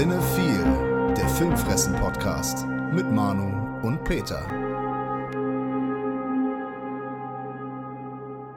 Cinephile, der Filmfressen-Podcast mit Manu und Peter.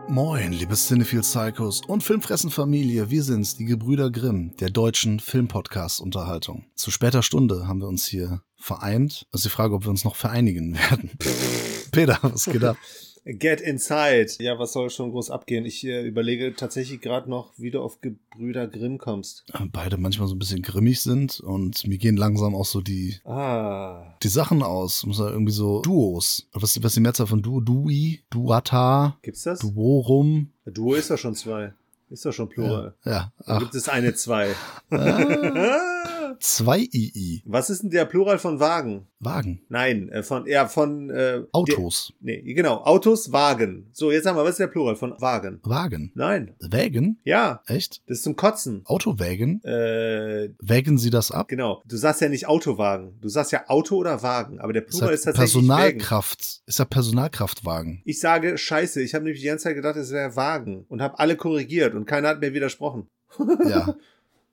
Moin, liebe Cinephile Psychos und Filmfressen-Familie, wir sind's, die Gebrüder Grimm, der deutschen Filmpodcast-Unterhaltung. Zu später Stunde haben wir uns hier vereint. Das ist die Frage, ob wir uns noch vereinigen werden. Peter, was geht ab? Get Inside. Ja, was soll schon groß abgehen? Ich äh, überlege tatsächlich gerade noch, wie du auf Gebrüder Grimm kommst. Beide manchmal so ein bisschen grimmig sind und mir gehen langsam auch so die, Ah. die Sachen aus. Muss ja irgendwie so Duos. Was, was ist die Mehrzahl von Duo? Dui, Duata, Gibt's das? Duorum. Duo ist doch schon zwei. Ist doch schon Plural. Ja, Da ach, gibt es eine zwei. zwei II. Was ist denn der Plural von Wagen? Wagen. Nein, äh, von, ja, von, äh, Autos. Der, nee, genau. Autos, Wagen. So, jetzt haben wir, was ist der Plural von Wagen? Wagen. Nein. Wägen? Ja, Echt? das ist zum Kotzen. Autowägen? Äh, Wägen Sie das ab? genau. Du sagst ja nicht Autowagen. Du sagst ja Auto oder Wagen. Aber der Ist Plural ja ist tatsächlich Wägen. Personalkraft. Ist ja Personalkraftwagen. Ich sage Scheiße. Ich habe nämlich die ganze Zeit gedacht, es wäre Wagen. Und habe alle korrigiert und keiner hat mir widersprochen. Ja.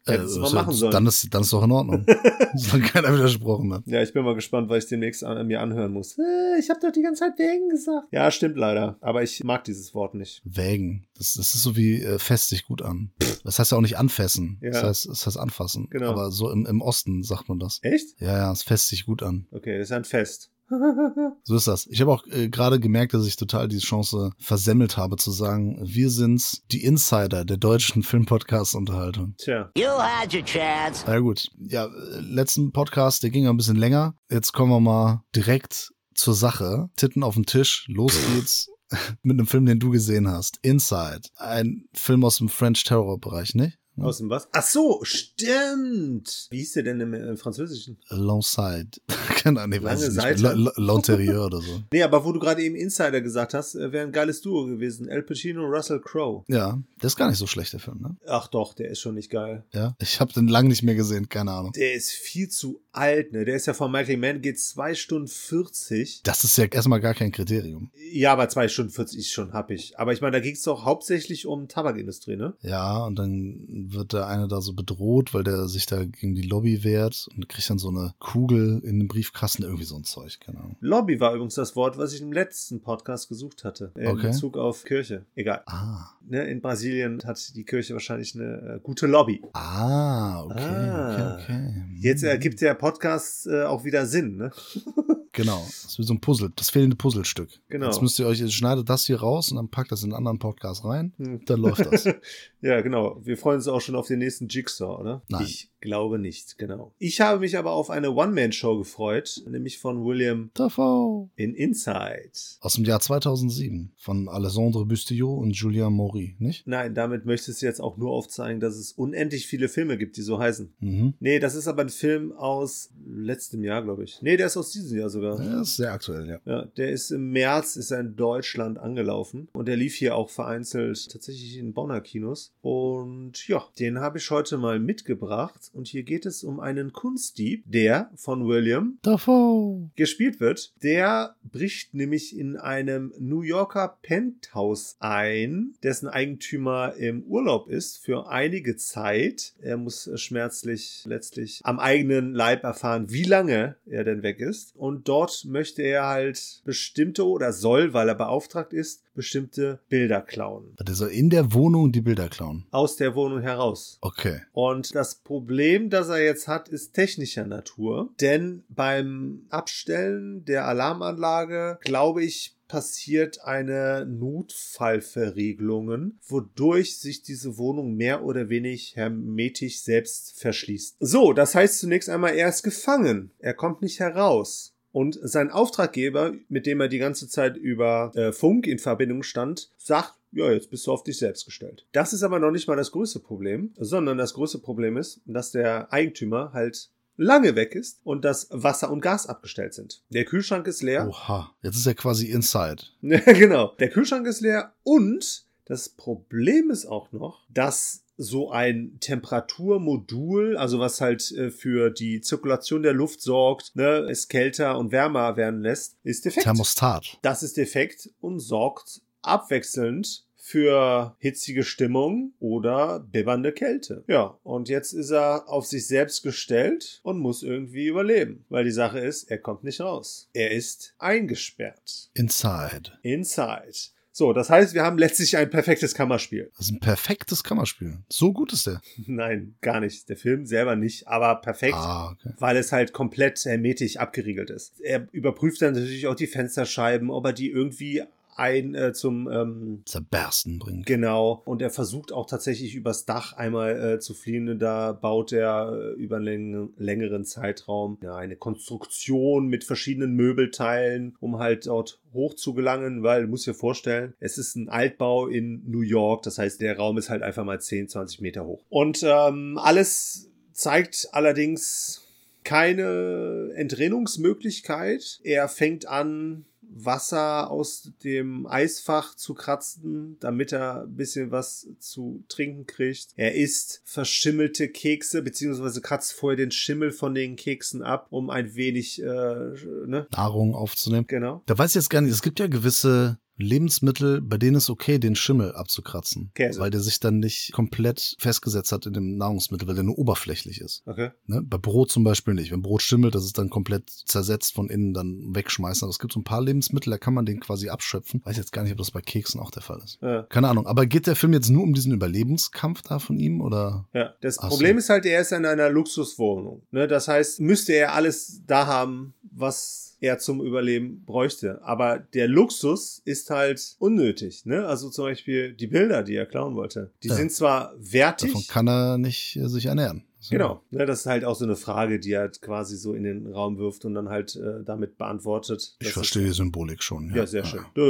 Hättest du mal ist machen sollen. Dann ist, dann ist doch in Ordnung. Soll keiner widersprochen hat. Ja, ich bin mal gespannt, weil ich demnächst an, mir anhören muss. Äh, ich habe doch die ganze Zeit Wägen gesagt. Ja, stimmt leider. Aber ich mag dieses Wort nicht. Wägen. Das, das ist so wie äh, fest sich gut an. Das heißt ja auch nicht anfassen. Ja. Das heißt, das heißt anfassen. Genau. Aber so im, im Osten sagt man das. Echt? Ja, ja, es fest sich gut an. Okay, das ist ein Fest. So ist das. Ich habe auch äh, gerade gemerkt, dass ich total die Chance versemmelt habe zu sagen, wir sind's, die Insider der deutschen Filmpodcast-Unterhaltung. Tja. You had your chance. Na ja, gut. Ja, äh, letzten Podcast, der ging ja ein bisschen länger. Jetzt kommen wir mal direkt zur Sache. Titten auf den Tisch. Los geht's. Mit einem Film, den du gesehen hast. Inside. Ein Film aus dem French Terror-Bereich, nicht? Aus dem was? Ach so, stimmt. Wie hieß der denn im, im Französischen? Longside. Keine Ahnung, ich weiß es nicht. mehr. Seite. L- L'Intérieur oder so. Nee, aber wo du gerade eben Insider gesagt hast, äh, wäre ein geiles Duo gewesen. El Pacino, Russell Crowe. Ja, der ist gar nicht so schlecht, der Film, ne? Ach doch, der ist schon nicht geil. Ja. Ich habe den lang nicht mehr gesehen, keine Ahnung. Der ist viel zu alt, ne? Der ist ja von Michael Mann, geht zwei Stunden 40. Das ist ja erstmal gar kein Kriterium. Ja, aber zwei Stunden 40 ist schon happig. Aber ich meine, da ging es doch hauptsächlich um Tabakindustrie, ne? Ja, und dann wird der eine da so bedroht, weil der sich da gegen die Lobby wehrt und kriegt dann so eine Kugel in den Briefkasten, irgendwie so ein Zeug, keine Ahnung. Lobby war übrigens das Wort, was ich im letzten Podcast gesucht hatte. In Okay. Bezug auf Kirche. Egal. Ah. Ne, in Brasilien hat die Kirche wahrscheinlich eine äh, gute Lobby. Ah, okay, Ah. okay, okay. Jetzt ergibt der Podcast äh, auch wieder Sinn, ne? Genau, das ist wie so ein Puzzle, das fehlende Puzzlestück. Genau. Jetzt müsst ihr euch, ihr schneidet das hier raus und dann packt das in einen anderen Podcast rein, Hm. dann läuft das. Ja, genau. Wir freuen uns auch schon auf den nächsten Jigsaw, oder? Nein. Ich glaube nicht, genau. Ich habe mich aber auf eine One-Man-Show gefreut, nämlich von William Davao. in Inside. Aus dem Jahr 2007 von Alessandro Bustillo und Julien Maury, nicht? Nein, damit möchtest du jetzt auch nur aufzeigen, dass es unendlich viele Filme gibt, die so heißen. Mhm. Nee, das ist aber ein Film aus letztem Jahr, glaube ich. Nee, der ist aus diesem Jahr sogar. Ja, ist sehr aktuell, ja. Ja, der ist im März, ist er in Deutschland angelaufen und der lief hier auch vereinzelt tatsächlich in Bonner Kinos. Und ja, den habe ich heute mal mitgebracht und hier geht es um einen Kunstdieb, der von William Davao. gespielt wird. Der bricht nämlich in einem New Yorker Penthouse ein, dessen Eigentümer im Urlaub ist für einige Zeit. Er muss schmerzlich letztlich am eigenen Leib erfahren, wie lange er denn weg ist. Und dort möchte er halt bestimmte oder soll, weil er beauftragt ist, bestimmte Bilder klauen. Soll in der Wohnung die Bilder klauen. Aus der Wohnung heraus. Okay. Und das Problem, das er jetzt hat, ist technischer Natur. Denn beim Abstellen der Alarmanlage, glaube ich, passiert eine Notfallverriegelungen, wodurch sich diese Wohnung mehr oder weniger hermetisch selbst verschließt. So, das heißt zunächst einmal, er ist gefangen. Er kommt nicht heraus. Und sein Auftraggeber, mit dem er die ganze Zeit über äh, Funk in Verbindung stand, sagt, ja, jetzt bist du auf dich selbst gestellt. Das ist aber noch nicht mal das größte Problem, sondern das größte Problem ist, dass der Eigentümer halt lange weg ist und dass Wasser und Gas abgestellt sind. Der Kühlschrank ist leer. Oha. Jetzt ist er quasi inside. Ja, genau. Der Kühlschrank ist leer und das Problem ist auch noch, dass so ein Temperaturmodul, also was halt äh, für die Zirkulation der Luft sorgt, ne, es kälter und wärmer werden lässt, ist defekt. Thermostat. Das ist defekt und sorgt abwechselnd für hitzige Stimmung oder bibbernde Kälte. Ja, und jetzt ist er auf sich selbst gestellt und muss irgendwie überleben, weil die Sache ist, er kommt nicht raus. Er ist eingesperrt. Inside. Inside. So, das heißt, wir haben letztlich ein perfektes Kammerspiel. Das ist ein perfektes Kammerspiel. So gut ist der. Nein, gar nicht. Der Film selber nicht, aber perfekt, Ah, okay. weil es halt komplett hermetisch abgeriegelt ist. Er überprüft dann natürlich auch die Fensterscheiben, ob er die irgendwie ein äh, zum ähm, Zerbersten bringt. Genau. Und er versucht auch tatsächlich übers Dach einmal äh, zu fliehen. Da baut er äh, über einen läng längeren Zeitraum ja, eine Konstruktion mit verschiedenen Möbelteilen, um halt dort hoch zu gelangen, weil du musst dir vorstellen, es ist ein Altbau in New York. Das heißt, der Raum ist halt einfach mal 10, 20 Meter hoch. Und ähm, alles zeigt allerdings keine Entrinnungsmöglichkeit. Er fängt an, Wasser aus dem Eisfach zu kratzen, damit er ein bisschen was zu trinken kriegt. Er isst verschimmelte Kekse, beziehungsweise kratzt vorher den Schimmel von den Keksen ab, um ein wenig, äh, ne? Nahrung aufzunehmen. Genau. Da weiß ich jetzt gar nicht, es gibt ja gewisse Lebensmittel, bei denen ist okay, den Schimmel abzukratzen. Käse. Weil der sich dann nicht komplett festgesetzt hat in dem Nahrungsmittel, weil der nur oberflächlich ist. Okay. Ne? Bei Brot zum Beispiel nicht. Wenn Brot schimmelt, das ist dann komplett zersetzt von innen, dann wegschmeißen. Aber es gibt so ein paar Lebensmittel, da kann man den quasi abschöpfen. Weiß jetzt gar nicht, ob das bei Keksen auch der Fall ist. Ja. Keine Ahnung. Aber geht der Film jetzt nur um diesen Überlebenskampf da von ihm oder? Ja, das Ach so. Problem ist halt, er ist in einer Luxuswohnung. Ne? Das heißt, müsste er alles da haben, was er zum Überleben bräuchte. Aber der Luxus ist halt unnötig. Ne? Also zum Beispiel die Bilder, die er klauen wollte. Die Ja. sind zwar wertig. Davon kann er nicht äh, sich ernähren. So. Genau, ne, das ist halt auch so eine Frage, die er halt quasi so in den Raum wirft und dann halt äh, damit beantwortet. Ich verstehe die Symbolik schon. Ja, Ja, sehr schön. Äh,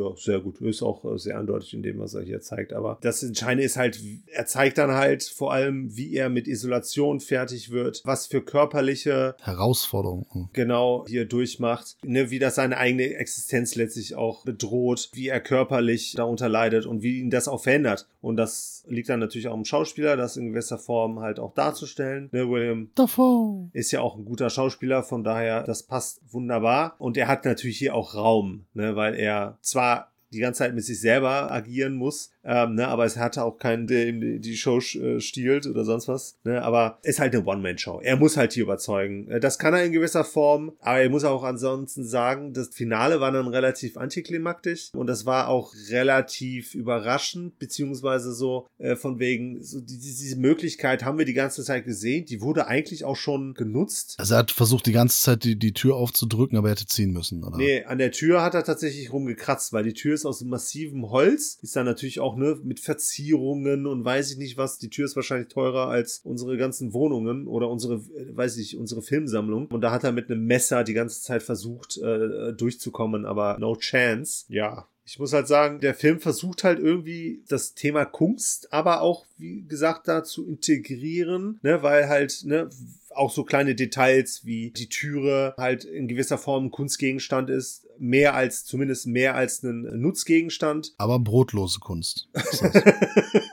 ja, sehr gut. Ist auch äh, sehr eindeutig in dem, was er hier zeigt. Aber das Entscheidende ist halt, er zeigt dann halt vor allem, wie er mit Isolation fertig wird, was für körperliche Herausforderung. genau hier durchmacht, ne, wie das seine eigene Existenz letztlich auch bedroht, wie er körperlich darunter leidet und wie ihn das auch verändert. Und das liegt dann natürlich auch im Schauspieler, das in gewisser Form halt auch darzustellen. Ne, William Davor. ist ja auch ein guter Schauspieler, von daher, das passt wunderbar. Und er hat natürlich hier auch Raum, ne, weil er zwar die ganze Zeit mit sich selber agieren muss, ähm, ne, aber es hatte auch keinen, der ihm die- Show äh, stiehlt oder sonst was. Ne, aber ist halt eine One-Man-Show. Er muss halt hier überzeugen. Äh, Das kann er in gewisser Form, aber er muss auch ansonsten sagen, das Finale war dann relativ antiklimaktisch und das war auch relativ überraschend, beziehungsweise so äh, von wegen, so die- diese Möglichkeit haben wir die ganze Zeit gesehen, die wurde eigentlich auch schon genutzt. Also er hat versucht, die ganze Zeit die, die Tür aufzudrücken, aber er hätte ziehen müssen, oder? Nee, an der Tür hat er tatsächlich rumgekratzt, weil die Tür ist aus massivem Holz, ist dann natürlich auch ne, mit Verzierungen und weiß ich nicht was. Die Tür ist wahrscheinlich teurer als unsere ganzen Wohnungen oder unsere, äh, weiß ich, unsere Filmsammlung. Und da hat er mit einem Messer die ganze Zeit versucht äh, durchzukommen, aber no chance. Ja. Ich muss halt sagen, der Film versucht halt irgendwie das Thema Kunst, aber auch, wie gesagt, da zu integrieren, ne, weil halt, ne, auch so kleine Details wie die Türe halt in gewisser Form ein Kunstgegenstand ist, mehr als, zumindest mehr als ein Nutzgegenstand. Aber brotlose Kunst.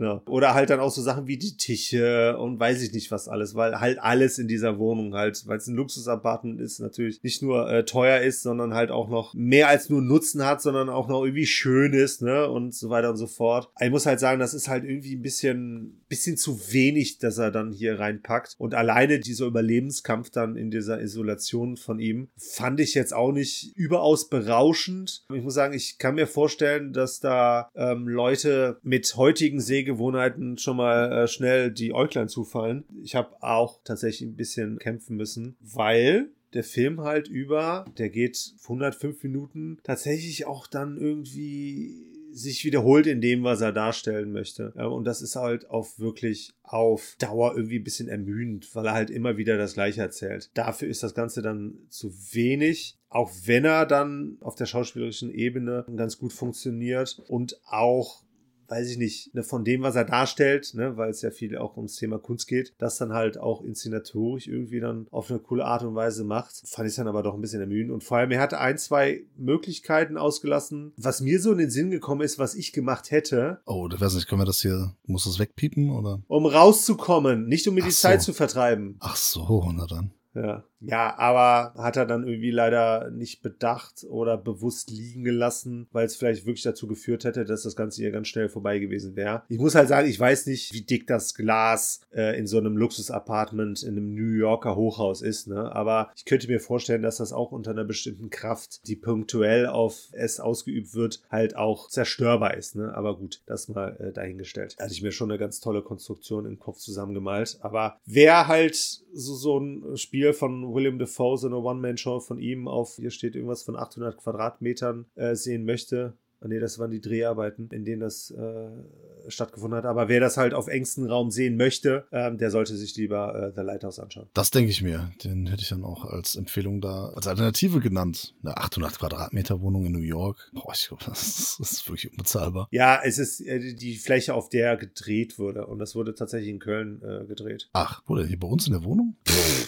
Genau. Oder halt dann auch so Sachen wie die Tische und weiß ich nicht was alles, weil halt alles in dieser Wohnung halt, weil es ein Luxusapartment ist, natürlich nicht nur äh, teuer ist, sondern halt auch noch mehr als nur Nutzen hat, sondern auch noch irgendwie schön ist, ne, und so weiter und so fort. Ich muss halt sagen, das ist halt irgendwie ein bisschen, bisschen zu wenig, dass er dann hier reinpackt. Und alleine dieser Überlebenskampf dann in dieser Isolation von ihm fand ich jetzt auch nicht überaus berauschend. Ich muss sagen, ich kann mir vorstellen, dass da ähm, Leute mit heutigen Sehgewohnheiten schon mal äh, schnell die Äuglein zufallen. Ich habe auch tatsächlich ein bisschen kämpfen müssen, weil der Film halt über, der geht 105 Minuten, tatsächlich auch dann irgendwie sich wiederholt in dem, was er darstellen möchte. Ja, Und das ist halt auch wirklich auf Dauer irgendwie ein bisschen ermüdend, weil er halt immer wieder das Gleiche erzählt. Dafür ist das Ganze dann zu wenig, auch wenn er dann auf der schauspielerischen Ebene ganz gut funktioniert und auch weiß ich nicht, ne, von dem, was er darstellt, ne, weil es ja viel auch ums Thema Kunst geht, das dann halt auch inszenatorisch irgendwie dann auf eine coole Art und Weise macht, fand ich dann aber doch ein bisschen ermüdend. Und vor allem, er hatte ein, zwei Möglichkeiten ausgelassen, was mir so in den Sinn gekommen ist, was ich gemacht hätte, Oh, ich weiß nicht, können wir das hier, muss das wegpiepen oder? um rauszukommen, nicht um mir die Ach so. Zeit zu vertreiben. Ach so, na dann. Ja. Ja, aber hat er dann irgendwie leider nicht bedacht oder bewusst liegen gelassen, weil es vielleicht wirklich dazu geführt hätte, dass das Ganze hier ganz schnell vorbei gewesen wäre. Ich muss halt sagen, ich weiß nicht, wie dick das Glas äh, in so einem Luxus-Apartment in einem New Yorker Hochhaus ist, ne? Aber ich könnte mir vorstellen, dass das auch unter einer bestimmten Kraft, die punktuell auf es ausgeübt wird, halt auch zerstörbar ist, ne? Aber gut, das mal äh, dahingestellt. Da hatte ich mir schon eine ganz tolle Konstruktion im Kopf zusammengemalt. Aber wer halt so, so ein Spiel von William Defoe, so eine One-Man-Show von ihm auf, hier steht irgendwas von 800 Quadratmetern äh, sehen möchte, Ah, nee, das waren die Dreharbeiten, in denen das äh, stattgefunden hat. Aber wer das halt auf engstem Raum sehen möchte, ähm, der sollte sich lieber äh, The Lighthouse anschauen. Das denke ich mir. Den hätte ich dann auch als Empfehlung da, als Alternative genannt. Eine 800 Quadratmeter Wohnung in New York. Boah, ich glaube, das, ist- das ist wirklich unbezahlbar. Ja, es ist äh, die Fläche, auf der gedreht wurde. Und das wurde tatsächlich in Köln äh, gedreht. Ach, denn? Hier bei uns in der Wohnung?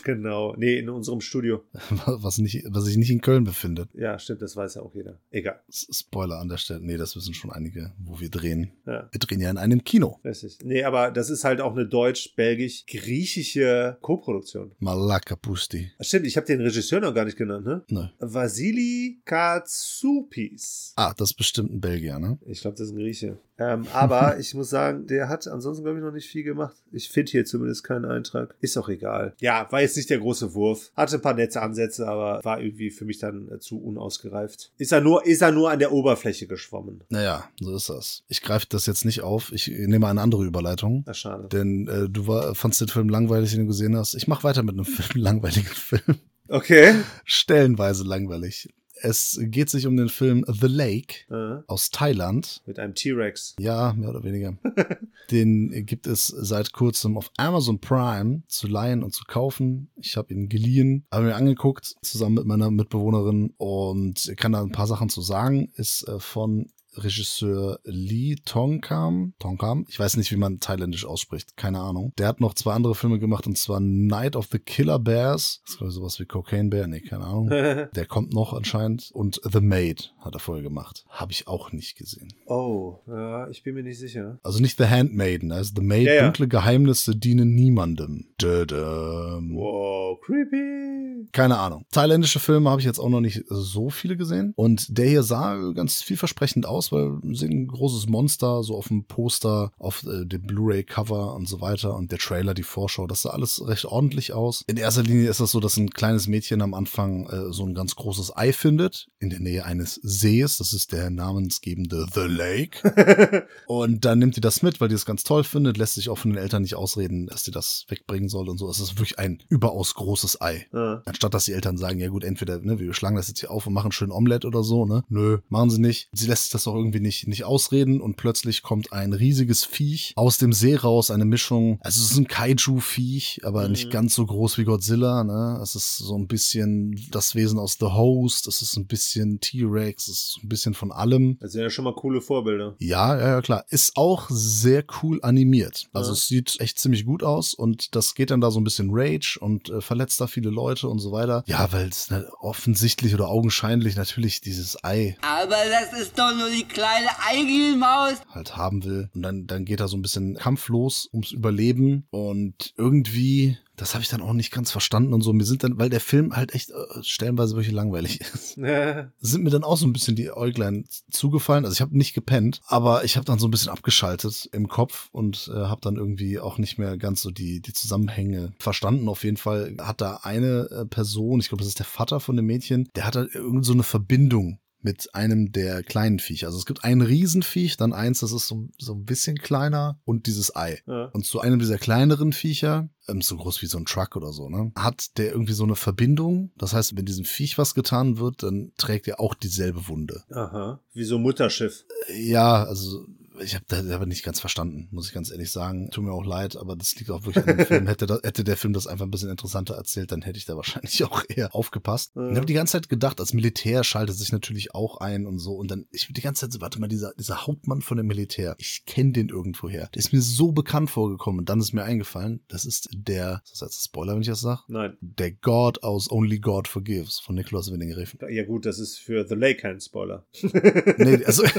Genau. Nee, in unserem Studio. Was, nicht, was sich nicht in Köln befindet. Ja, stimmt, das weiß ja auch jeder. Egal. Spoiler an der Stelle. Nee, das wissen schon einige, wo wir drehen. Ja. Wir drehen ja in einem Kino. Richtig. Nee, aber das ist halt auch eine deutsch-belgisch-griechische Koproduktion. Malaka Pusti. Stimmt, ich habe den Regisseur noch gar nicht genannt, ne? Ne. Vasili Katsoupis. Ah, das ist bestimmt ein Belgier, ne? Ich glaube, das ist ein Grieche. Ähm, aber ich muss sagen, der hat ansonsten, glaube ich, noch nicht viel gemacht. Ich finde hier zumindest keinen Eintrag. Ist auch egal. Ja, war jetzt nicht der große Wurf. Hatte ein paar nette Ansätze, aber war irgendwie für mich dann äh, zu unausgereift. Ist er nur, ist er nur an der Oberfläche geschwommen. Naja, so ist das. Ich greife das jetzt nicht auf. Ich nehme eine andere Überleitung. Na, schade. Denn äh, du war, fandst den Film langweilig, den du gesehen hast. Ich mache weiter mit einem Film, langweiligen Film. Okay. Stellenweise langweilig. Es geht sich um den Film The Lake Äh, aus Thailand. mit einem T-Rex. Ja, mehr oder weniger. Den gibt es seit kurzem auf Amazon Prime zu leihen und zu kaufen. Ich habe ihn geliehen, habe mir angeguckt, zusammen mit meiner Mitbewohnerin und kann da ein paar Sachen zu sagen. Ist äh, von Regisseur Lee Tongkam. Tongkam? Ich weiß nicht, wie man thailändisch ausspricht. Keine Ahnung. Der hat noch zwei andere Filme gemacht und zwar Night of the Killer Bears. Das ist glaube ich sowas wie Cocaine Bear. Nee, keine Ahnung. Der kommt noch anscheinend. Und The Maid hat er vorher gemacht. Habe ich auch nicht gesehen. oh, ja, ich bin mir nicht sicher. Also nicht The Handmaiden, da ist The Maid, Ja, ja. dunkle Geheimnisse dienen niemandem. Dödöm. Wow, creepy. Keine Ahnung. Thailändische Filme habe ich jetzt auch noch nicht so viele gesehen. Und der hier sah ganz vielversprechend aus, weil wir sehen ein großes Monster so auf dem Poster, auf äh, dem Blu-ray-Cover und so weiter. Und der Trailer, die Vorschau, das sah alles recht ordentlich aus. In erster Linie ist das so, dass ein kleines Mädchen am Anfang äh, so ein ganz großes Ei findet, in der Nähe eines Sees. Das ist der namensgebende The Lake. Und dann nimmt die das mit, weil die das ganz toll findet, lässt sich auch von den Eltern nicht ausreden, dass die das wegbringen soll und so. Es ist wirklich ein überaus großes Ei. Ah, Anstatt dass die Eltern sagen, ja gut, entweder ne, wir schlagen das jetzt hier auf und machen schön Omelette oder so, ne? Nö, machen sie nicht. Sie lässt sich das auch irgendwie nicht, nicht ausreden und plötzlich kommt ein riesiges Viech aus dem See raus, eine Mischung. Also es ist ein Kaiju-Viech, aber Mhm. nicht ganz so groß wie Godzilla, ne? Es ist so ein bisschen das Wesen aus The Host, es ist ein bisschen T-Rex, es ist ein bisschen von allem. das sind ja schon mal coole Vorbilder. Ja, ja, ja, klar. Ist auch sehr cool animiert. Also Ja. es sieht echt ziemlich gut aus und das geht dann da so ein bisschen Rage und äh, verletzt da viele Leute und so weiter. Ja, weil es ne, offensichtlich oder augenscheinlich natürlich dieses Ei Aber das ist doch nur die kleine Eigelmaus. halt haben will. Und dann, dann geht er so ein bisschen kampflos ums Überleben und irgendwie, das habe ich dann auch nicht ganz verstanden und so. Mir sind dann, weil der Film halt echt äh, stellenweise wirklich langweilig ist. sind mir dann auch so ein bisschen die Äuglein zugefallen. Also ich habe nicht gepennt, aber ich habe dann so ein bisschen abgeschaltet im Kopf und äh, habe dann irgendwie auch nicht mehr ganz so die, die Zusammenhänge verstanden. Auf jeden Fall hat da eine äh, Person, ich glaube, das ist der Vater von dem Mädchen, der hat da irgend so eine Verbindung mit einem der kleinen Viecher. Also es gibt ein Riesenviech, dann eins, das ist so, so ein bisschen kleiner und dieses Ei. Ja. Und zu einem dieser kleineren Viecher, ähm, so groß wie so ein Truck oder so, ne, hat der irgendwie so eine Verbindung. Das heißt, wenn diesem Viech was getan wird, dann trägt er auch dieselbe Wunde. Aha. Wie so ein Mutterschiff. Ja, also ich habe da aber nicht ganz verstanden, muss ich ganz ehrlich sagen. Tut mir auch leid, aber das liegt auch wirklich an dem Film. Hätte, da, hätte der Film das einfach ein bisschen interessanter erzählt, dann hätte ich da wahrscheinlich auch eher aufgepasst. Ja. Ich habe die ganze Zeit gedacht, als Militär schaltet sich natürlich auch ein und so. Und dann, ich bin die ganze Zeit so, warte mal, dieser, dieser Hauptmann von dem Militär, ich kenne den irgendwoher. Der ist mir so bekannt vorgekommen. Und dann ist mir eingefallen, das ist der, ist das jetzt Spoiler, wenn ich das sage? Nein. Der God aus Only God Forgives von Nicholas Winning Refn. Ja gut, das ist für The Lake kein Spoiler. Nee, also, ich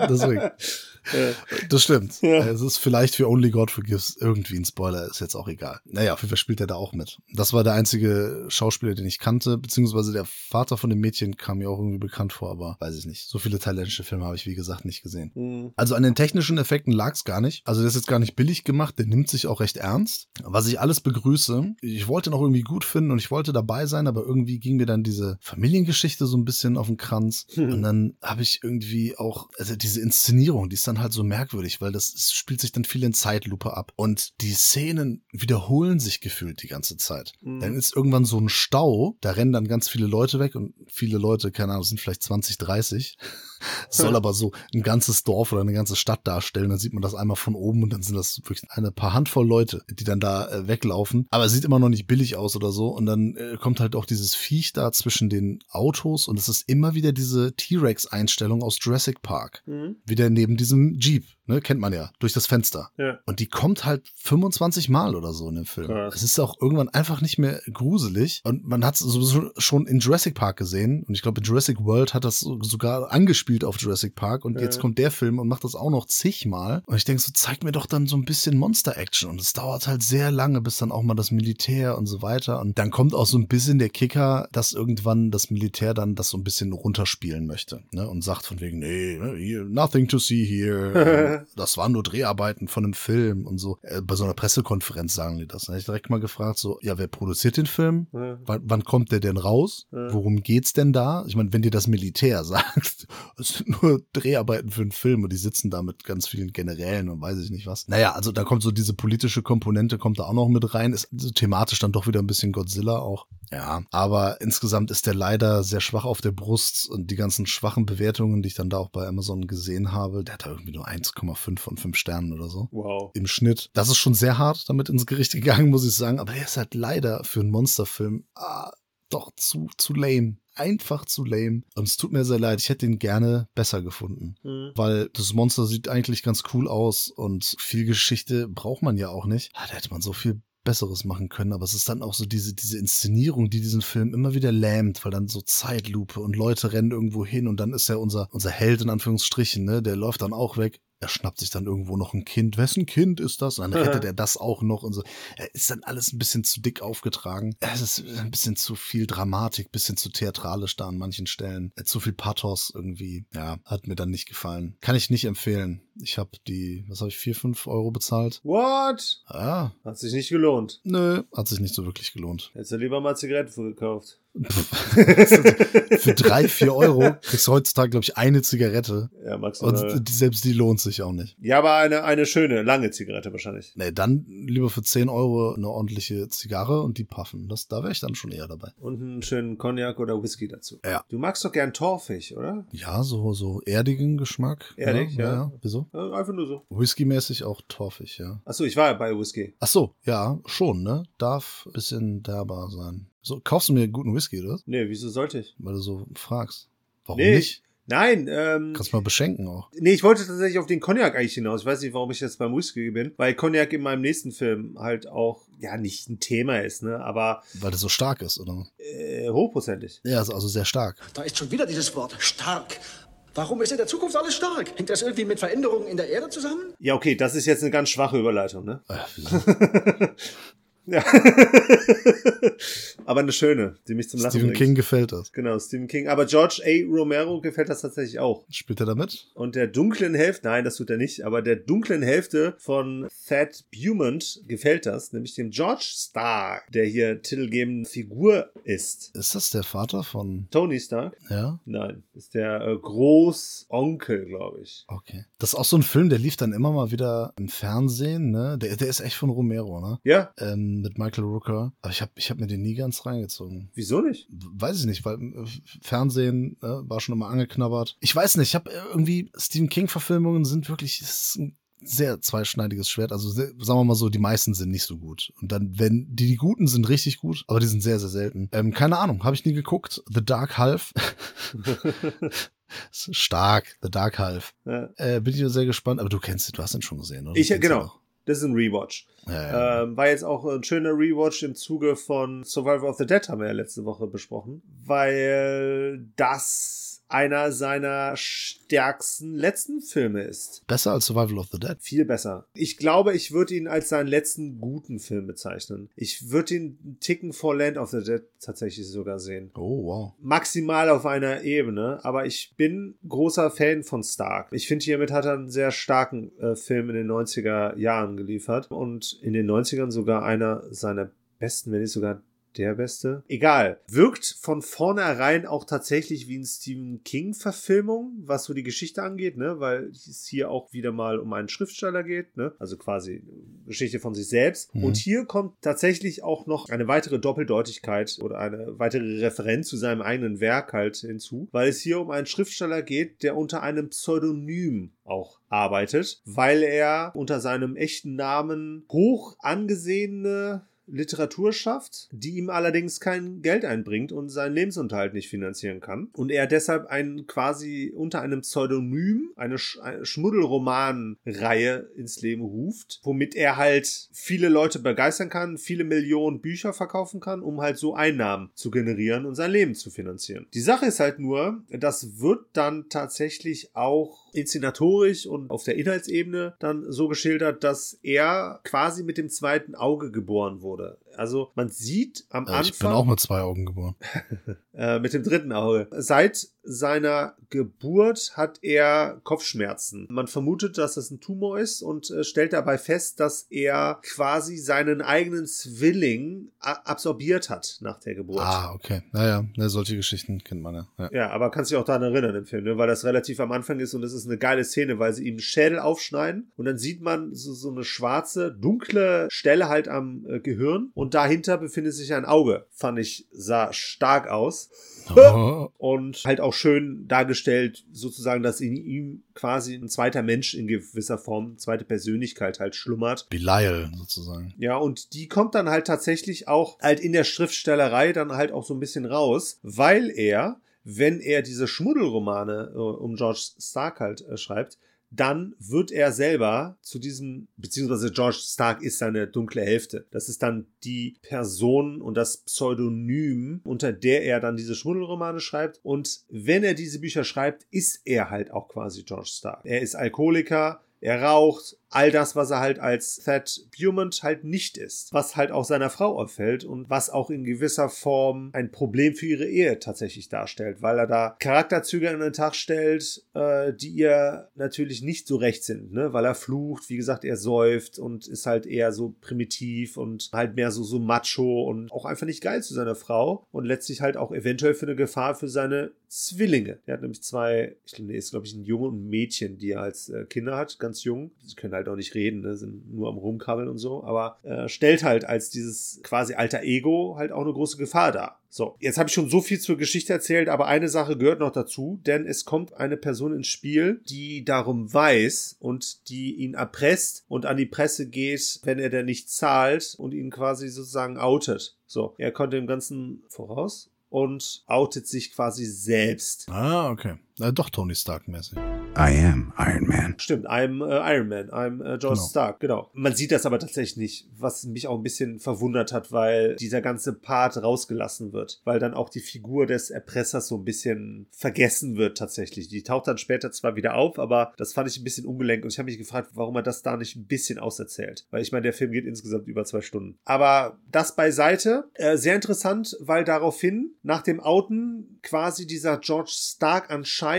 wollte, ja, deswegen. Das stimmt. Ja. Es ist vielleicht für Only God Forgives irgendwie ein Spoiler, ist jetzt auch egal. Naja, auf jeden Fall spielt er da auch mit. Das war der einzige Schauspieler, den ich kannte, beziehungsweise der Vater von dem Mädchen kam mir auch irgendwie bekannt vor, aber weiß ich nicht. So viele thailändische Filme habe ich, wie gesagt, nicht gesehen. Hm. Also an den technischen Effekten lag es gar nicht. Also der ist jetzt gar nicht billig gemacht, der nimmt sich auch recht ernst. Was ich alles begrüße, ich wollte noch irgendwie gut finden und ich wollte dabei sein, aber irgendwie ging mir dann diese Familiengeschichte so ein bisschen auf den Kranz. Und dann habe ich irgendwie auch, also diese Inszenierung, die ist dann halt so merkwürdig, weil das spielt sich dann viel in Zeitlupe ab. Und die Szenen wiederholen sich gefühlt die ganze Zeit. Mhm. Dann ist irgendwann so ein Stau, da rennen dann ganz viele Leute weg und viele Leute, keine Ahnung, sind vielleicht 20, 30. Soll aber so ein ganzes Dorf oder eine ganze Stadt darstellen. Dann sieht man das einmal von oben und dann sind das wirklich eine paar Handvoll Leute, die dann da äh, weglaufen. Aber es sieht immer noch nicht billig aus oder so. Und dann äh, kommt halt auch dieses Viech da zwischen den Autos und es ist immer wieder diese T-Rex-Einstellung aus Jurassic Park. Hm. Wieder neben diesem Jeep, ne, kennt man ja, durch das Fenster. Ja. Und die kommt halt 25 Mal oder so in dem Film. Krass. Es ist auch irgendwann einfach nicht mehr gruselig. Und man hat es sowieso schon in Jurassic Park gesehen. Und ich glaube, in Jurassic World hat das so- sogar angespielt auf Jurassic Park. Und Ja. jetzt kommt der Film und macht das auch noch zigmal. Und ich denke so, zeig mir doch dann so ein bisschen Monster-Action. Und es dauert halt sehr lange, bis dann auch mal das Militär und so weiter. Und dann kommt auch so ein bisschen der Kicker, dass irgendwann das Militär dann das so ein bisschen runterspielen möchte. Ne? Und sagt von wegen, nee, ne, nothing to see here. das waren nur Dreharbeiten von einem Film und so. Äh, bei so einer Pressekonferenz sagen die das. Da habe ich direkt mal gefragt, so, ja, wer produziert den Film? Ja. Wann, wann kommt der denn raus? Ja. Worum geht's denn da? Ich meine, wenn dir das Militär sagt, es sind nur Dreharbeiten für einen Film und die sitzen da mit ganz vielen Generälen und weiß ich nicht was. Naja, also da kommt so diese politische Komponente, kommt da auch noch mit rein. Ist so thematisch dann doch wieder ein bisschen Godzilla auch. Ja, aber insgesamt ist der leider sehr schwach auf der Brust und die ganzen schwachen Bewertungen, die ich dann da auch bei Amazon gesehen habe, der hat da irgendwie nur 1,5 von 5 Sternen oder so Wow. im Schnitt. Das ist schon sehr hart damit ins Gericht gegangen, muss ich sagen. Aber er ist halt leider für einen Monsterfilm ah, doch zu, zu lame. Einfach zu lame. Und es tut mir sehr leid. Ich hätte ihn gerne besser gefunden. Hm. Weil das Monster sieht eigentlich ganz cool aus und viel Geschichte braucht man ja auch nicht. Ah, Da hätte man so viel Besseres machen können, aber es ist dann auch so diese, diese Inszenierung, die diesen Film immer wieder lähmt, weil dann so Zeitlupe und Leute rennen irgendwo hin und dann ist ja unser, unser Held in Anführungsstrichen, ne, der läuft dann auch weg. Er schnappt sich dann irgendwo noch ein Kind. Wessen Kind ist das? Dann rettet er das auch noch und so. Er ist dann alles ein bisschen zu dick aufgetragen. Es ist ein bisschen zu viel Dramatik, bisschen zu theatralisch da an manchen Stellen. Äh, Zu viel Pathos irgendwie. Ja, hat mir dann nicht gefallen. Kann ich nicht empfehlen. Ich habe die, was habe ich, vier, fünf Euro bezahlt? What? Ah, Hat sich nicht gelohnt. nö, hat sich nicht so wirklich gelohnt. Hättest du lieber mal Zigaretten gekauft. Für drei, vier Euro kriegst du heutzutage, glaube ich, eine Zigarette. Ja, maximal. Und die, selbst die lohnt sich auch nicht. ja, aber eine, eine schöne, lange Zigarette wahrscheinlich. Nee, dann lieber für 10 Euro eine ordentliche Zigarre und die puffen. Das, da wäre ich dann schon eher dabei. Und einen schönen Cognac oder Whisky dazu. Ja. Du magst doch gern torfig, oder? Ja, so, so erdigen Geschmack. Erdig, ja. Wieso? Ja, einfach nur so. Whisky-mäßig auch torfig, ja. Achso, ich war ja bei Whisky. Ach so, ja, schon, ne? Darf ein bisschen derber sein. So, kaufst du mir guten Whisky, oder? Nee, wieso sollte ich? Weil du so fragst. Warum Nee. nicht? Nein, ähm. Kannst mal beschenken auch. Nee, ich wollte tatsächlich auf den Cognac eigentlich hinaus. Ich weiß nicht, warum ich jetzt beim Whisky bin, weil Cognac in meinem nächsten Film halt auch, ja, nicht ein Thema ist, ne, aber Weil der so stark ist, oder? äh, hochprozentig. Ja, ist also sehr stark. Da ist schon wieder dieses Wort stark. Warum ist in der Zukunft alles stark? Hängt das irgendwie mit Veränderungen in der Erde zusammen? Ja, okay, das ist jetzt eine ganz schwache Überleitung, ne? Äh, wieso? Ja. aber eine schöne, die mich zum Lachen Stephen bringt. King gefällt das. Genau, Stephen King. Aber George A. Romero gefällt das tatsächlich auch. Spielt er damit? Und der dunklen Hälfte, nein, das tut er nicht, aber der dunklen Hälfte von Thad Beaumont gefällt das, nämlich dem George Stark, der hier titelgebende Figur ist. Ist das der Vater von. Tony Stark? Ja? Nein, ist der äh, Großonkel, glaube ich. Okay. Das ist auch so ein Film, der lief dann immer mal wieder im Fernsehen, ne? Der, der ist echt von Romero, ne? Ja, Ähm, mit Michael Rooker. Aber ich habe ich hab mir den nie ganz reingezogen. wieso nicht? Weiß ich nicht, weil äh, Fernsehen äh, war schon immer angeknabbert. Ich weiß nicht, ich habe irgendwie Stephen King-Verfilmungen sind wirklich ist ein sehr zweischneidiges Schwert. Also sehr, sagen wir mal so, die meisten sind nicht so gut. Und dann, wenn die, die guten sind richtig gut, aber die sind sehr, sehr selten. Ähm, keine Ahnung, habe ich nie geguckt. The Dark Half. Stark, The Dark Half. Ja. Äh, bin ich sehr gespannt. Aber du kennst, du hast ihn schon gesehen, oder? Ich, genau. Das ist ein Rewatch. Ja, ja. Ähm, war jetzt auch ein schöner Rewatch im Zuge von Survivor of the Dead, haben wir ja letzte Woche besprochen, weil das einer seiner stärksten letzten Filme ist. Besser als Survival of the Dead. Viel besser. Ich glaube, ich würde ihn als seinen letzten guten Film bezeichnen. Ich würde ihn einen Ticken vor Land of the Dead tatsächlich sogar sehen. Oh, wow. Maximal auf einer Ebene, aber ich bin großer Fan von Stark. Ich finde, hiermit hat er einen sehr starken äh, Film in den 90er Jahren geliefert und in den 90ern sogar einer seiner besten, wenn nicht sogar der beste. Egal. Wirkt von vornherein auch tatsächlich wie ein Stephen King-Verfilmung, was so die Geschichte angeht, ne? Weil es hier auch wieder mal um einen Schriftsteller geht, ne? Also quasi Geschichte von sich selbst. Mhm. Und hier kommt tatsächlich auch noch eine weitere Doppeldeutigkeit oder eine weitere Referenz zu seinem eigenen Werk halt hinzu, weil es hier um einen Schriftsteller geht, der unter einem Pseudonym auch arbeitet, weil er unter seinem echten Namen hoch angesehene Literatur schafft, die ihm allerdings kein Geld einbringt und seinen Lebensunterhalt nicht finanzieren kann. Und er deshalb einen quasi unter einem Pseudonym eine, Sch eine Schmuddelroman-Reihe ins Leben ruft, womit er halt viele Leute begeistern kann, viele Millionen Bücher verkaufen kann, um halt so Einnahmen zu generieren und sein Leben zu finanzieren. Die Sache ist halt nur, das wird dann tatsächlich auch inszenatorisch und auf der Inhaltsebene dann so geschildert, dass er quasi mit dem zweiten Auge geboren wurde. oder Also man sieht am Äh, Anfang Ich bin auch mit zwei Augen geboren. äh, mit dem dritten Auge. Seit seiner Geburt hat er Kopfschmerzen. Man vermutet, dass das ein Tumor ist und äh, stellt dabei fest, dass er quasi seinen eigenen Zwilling absorbiert hat nach der Geburt. Ah, okay. Naja, ne, solche Geschichten kennt man ja. ja. Ja, aber kannst dich auch daran erinnern im Film, ne? weil das relativ am Anfang ist und es ist eine geile Szene, weil sie ihm Schädel aufschneiden und dann sieht man so, so eine schwarze, dunkle Stelle halt am äh, Gehirn und dahinter befindet sich ein Auge. Fand ich, sah stark aus Oh, und halt auch schön dargestellt, sozusagen, dass in ihm quasi ein zweiter Mensch in gewisser Form, zweite Persönlichkeit halt schlummert. Belial sozusagen. Ja, und die kommt dann halt tatsächlich auch halt in der Schriftstellerei dann halt auch so ein bisschen raus, weil er, wenn er diese Schmuddelromane äh, um George Stark halt äh, schreibt, dann wird er selber zu diesem, beziehungsweise George Stark ist seine dunkle Hälfte. Das ist dann die Person und das Pseudonym, unter der er dann diese Schmuddelromane schreibt. Und wenn er diese Bücher schreibt, ist er halt auch quasi George Stark. Er ist Alkoholiker, er raucht, all das, was er halt als Thad Beaumont halt nicht ist. Was halt auch seiner Frau auffällt und was auch in gewisser Form ein Problem für ihre Ehe tatsächlich darstellt, weil er da Charakterzüge an den Tag stellt, äh, die ihr natürlich nicht so recht sind, ne? Weil er flucht, wie gesagt, er säuft und ist halt eher so primitiv und halt mehr so, so macho und auch einfach nicht geil zu seiner Frau und letztlich halt auch eventuell für eine Gefahr für seine Zwillinge. Er hat nämlich zwei, ich glaube, nee, ist glaube ich ein Junge und ein Mädchen, die er als äh, Kinder hat, ganz jung. Sie können halt auch nicht reden, ne? sind nur am Rumkrabbeln und so, aber äh, stellt halt als dieses quasi alter Ego halt auch eine große Gefahr dar. So, jetzt habe ich schon so viel zur Geschichte erzählt, aber eine Sache gehört noch dazu, denn es kommt eine Person ins Spiel, die darum weiß und die ihn erpresst und an die Presse geht, wenn er denn nicht zahlt und ihn quasi sozusagen outet. So, er kommt dem Ganzen voraus und outet sich quasi selbst. Ah, okay. Äh, doch Tony Stark-mäßig. I am Iron Man. Stimmt, I'm äh, Iron Man, I'm äh, George Genau. Stark, genau. Man sieht das aber tatsächlich nicht, was mich auch ein bisschen verwundert hat, weil dieser ganze Part rausgelassen wird, weil dann auch die Figur des Erpressers so ein bisschen vergessen wird tatsächlich. Die taucht dann später zwar wieder auf, aber das fand ich ein bisschen ungelenk und ich habe mich gefragt, warum er das da nicht ein bisschen auserzählt, weil ich meine, der Film geht insgesamt über zwei Stunden. Aber das beiseite, äh, sehr interessant, weil daraufhin nach dem Outen quasi dieser George Stark anscheinend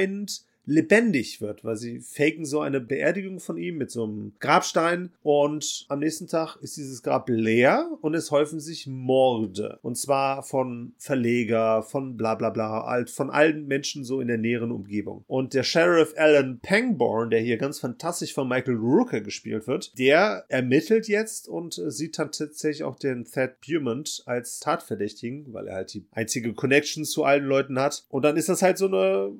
lebendig wird, weil sie faken so eine Beerdigung von ihm mit so einem Grabstein und am nächsten Tag ist dieses Grab leer und es häufen sich Morde und zwar von Verleger, von bla bla bla, halt von allen Menschen so in der näheren Umgebung. Und der Sheriff Alan Pangborn, der hier ganz fantastisch von Michael Rooker gespielt wird, der ermittelt jetzt und äh, sieht dann tatsächlich auch den Thad Beaumont als Tatverdächtigen, weil er halt die einzige Connection zu allen Leuten hat. Und dann ist das halt so eine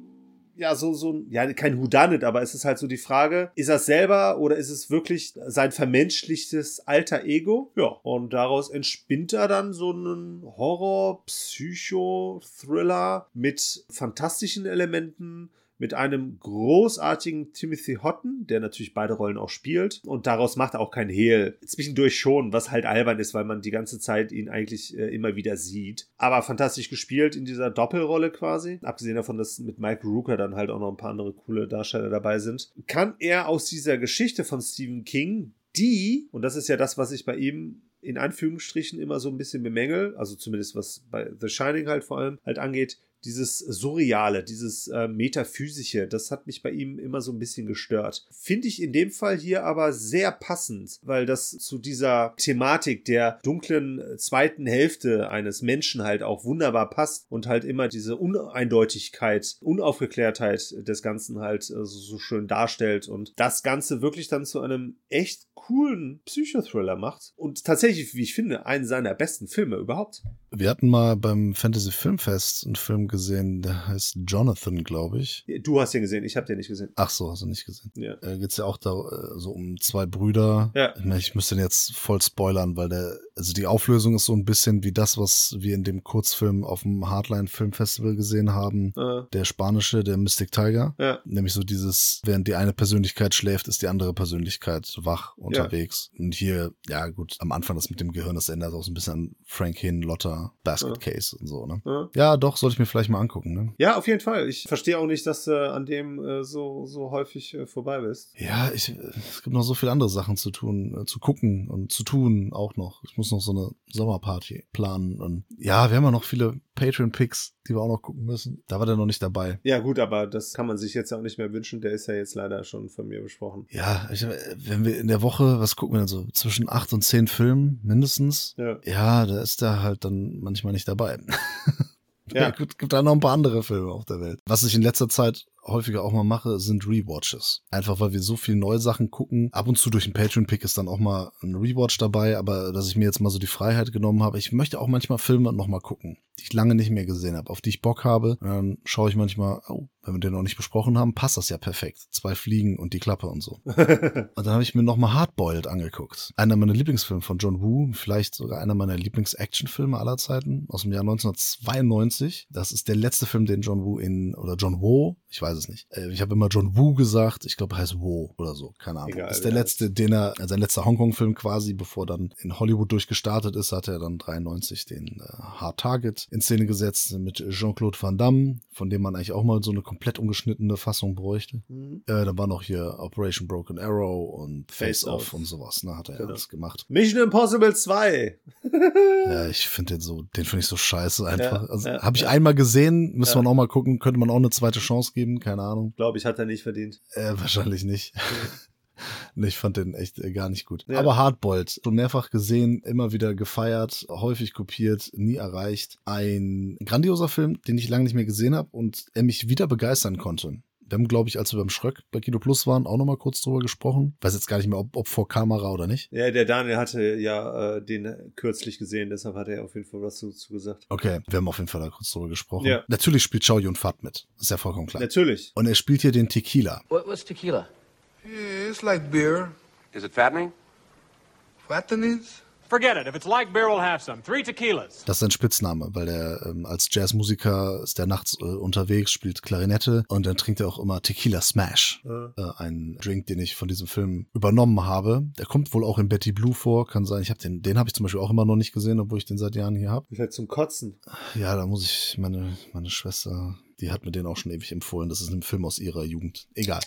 ja, so, so, ja, kein Whodunit, aber es ist halt so die Frage, ist er selber oder ist es wirklich sein vermenschlichtes alter Ego? Ja, und daraus entspinnt er dann so einen Horror, Psycho, Thriller mit fantastischen Elementen, mit einem großartigen Timothy Houghton, der natürlich beide Rollen auch spielt. Und daraus macht er auch kein Hehl. Zwischendurch schon, was halt albern ist, weil man die ganze Zeit ihn eigentlich äh, immer wieder sieht. Aber fantastisch gespielt in dieser Doppelrolle quasi. Abgesehen davon, dass mit Mike Rooker dann halt auch noch ein paar andere coole Darsteller dabei sind. Kann er aus dieser Geschichte von Stephen King, die, und das ist ja das, was ich bei ihm in Anführungsstrichen immer so ein bisschen bemängel, also zumindest was bei The Shining halt vor allem halt angeht, dieses Surreale, dieses äh, Metaphysische, das hat mich bei ihm immer so ein bisschen gestört. Finde ich in dem Fall hier aber sehr passend, weil das zu dieser Thematik der dunklen äh, zweiten Hälfte eines Menschen halt auch wunderbar passt und halt immer diese Uneindeutigkeit, Unaufgeklärtheit des Ganzen halt äh, so schön darstellt und das Ganze wirklich dann zu einem echt coolen Psychothriller macht und tatsächlich, wie ich finde, einen seiner besten Filme überhaupt. Wir hatten mal beim Fantasy Filmfest einen Film gesehen, der heißt Jonathan, glaube ich. Du hast den gesehen, ich habe den nicht gesehen. Ach so, hast du nicht gesehen. Ja. Äh, geht's ja auch da äh, so um zwei Brüder. Ja. Ich, meine, ich müsste den jetzt voll spoilern, weil der, also die Auflösung ist so ein bisschen wie das, was wir in dem Kurzfilm auf dem Hardline Film Festival gesehen haben. Äh, Der spanische, der Mystic Tiger. ja. Nämlich so dieses, während die eine Persönlichkeit schläft, ist die andere Persönlichkeit wach unterwegs. Und hier, ja gut, am Anfang das mit dem Gehirn, das ändert auch so ein bisschen an Frank Hin, Lotta, Basket Case und so, ne? Ja. Ja, doch, sollte ich mir vielleicht mal angucken, ne? Ja, auf jeden Fall. Ich verstehe auch nicht, dass du an dem äh, so, so häufig äh, vorbei bist. Ja, ich, es gibt noch so viele andere Sachen zu tun, äh, zu gucken und zu tun auch noch. Ich muss noch so eine Sommerparty planen und ja, wir haben ja noch viele Patreon-Picks, die wir auch noch gucken müssen. Da war der noch nicht dabei. Ja, gut, aber das kann man sich jetzt auch nicht mehr wünschen. Der ist ja jetzt leider schon von mir besprochen. Ja, ich, wenn wir in der Woche, was gucken wir denn so? Zwischen acht und zehn Filmen mindestens. Ja. Ja, da ist der halt dann manchmal nicht dabei. Ja. Ja, gut, gibt da noch ein paar andere Filme auf der Welt. Was ich in letzter Zeit häufiger auch mal mache, sind Rewatches. Einfach weil wir so viel neue Sachen gucken. Ab und zu durch einen Patreon-Pick ist dann auch mal ein Rewatch dabei, aber dass ich mir jetzt mal so die Freiheit genommen habe, ich möchte auch manchmal Filme noch mal gucken, die ich lange nicht mehr gesehen habe, auf die ich Bock habe. Und dann schaue ich manchmal, oh, wenn wir den noch nicht besprochen haben, passt das ja perfekt. Zwei Fliegen und die Klappe und so. und dann habe ich mir noch mal Hardboiled angeguckt. Einer meiner Lieblingsfilme von John Woo, vielleicht sogar einer meiner Lieblings-Actionfilme aller Zeiten aus dem Jahr 1992. Das ist der letzte Film, den John Woo in, oder John Woo, ich weiß es nicht. Äh, Ich habe immer John Woo gesagt, ich glaube, er heißt Woo oder so, keine Ahnung. Egal, das ist der wer letzte, den er, sein letzter Hongkong-Film quasi, bevor dann in Hollywood durchgestartet ist, hat er dann 93 den äh, Hard Target in Szene gesetzt mit Jean-Claude Van Damme, von dem man eigentlich auch mal so eine komplett ungeschnittene Fassung bräuchte. Mhm. Äh, da war noch hier Operation Broken Arrow und Face, Face Off Off. und sowas, ne, hat er ja Genau. alles gemacht. Mission Impossible 2. Ja, ich finde den so, den finde ich so scheiße einfach. Ja, also ja, habe ich ja. einmal gesehen, müsste Ja. man auch mal gucken, könnte man auch eine zweite Chance geben, keine Ahnung. Glaube ich, hat er nicht verdient. Äh, wahrscheinlich nicht. Ich fand den echt äh, gar nicht gut. Ja. Aber Hardboiled, schon mehrfach gesehen, immer wieder gefeiert, häufig kopiert, nie erreicht. Ein grandioser Film, den ich lange nicht mehr gesehen habe und er mich wieder begeistern konnte. Wir haben, glaube ich, als wir beim Schröck bei Kino Plus waren, auch nochmal kurz drüber gesprochen. Weiß jetzt gar nicht mehr, ob, ob vor Kamera oder nicht. Ja, der Daniel hatte ja äh, den kürzlich gesehen, deshalb hat er auf jeden Fall was dazu gesagt. Okay, wir haben auf jeden Fall da kurz drüber gesprochen. Ja. Natürlich spielt Chow Yun Fat mit. Ist ja vollkommen klar. Natürlich. Und er spielt hier den Tequila. What, what's tequila? Yeah, it's like beer. Is it fattening? Fattenings? Forget it. If it's like beer, we'll have some. Three tequilas. Das ist sein Spitzname, weil der ähm, als Jazzmusiker ist der nachts äh, unterwegs, spielt Klarinette und dann trinkt er auch immer Tequila Smash. Äh, ein Drink, den ich von diesem Film übernommen habe. Der kommt wohl auch in Betty Blue vor, kann sein. Ich habe den, den habe ich zum Beispiel auch immer noch nicht gesehen, obwohl ich den seit Jahren hier habe. Vielleicht zum Kotzen. Ja, da muss ich meine meine Schwester, die hat mir den auch schon ewig empfohlen. Das ist ein Film aus ihrer Jugend. Egal.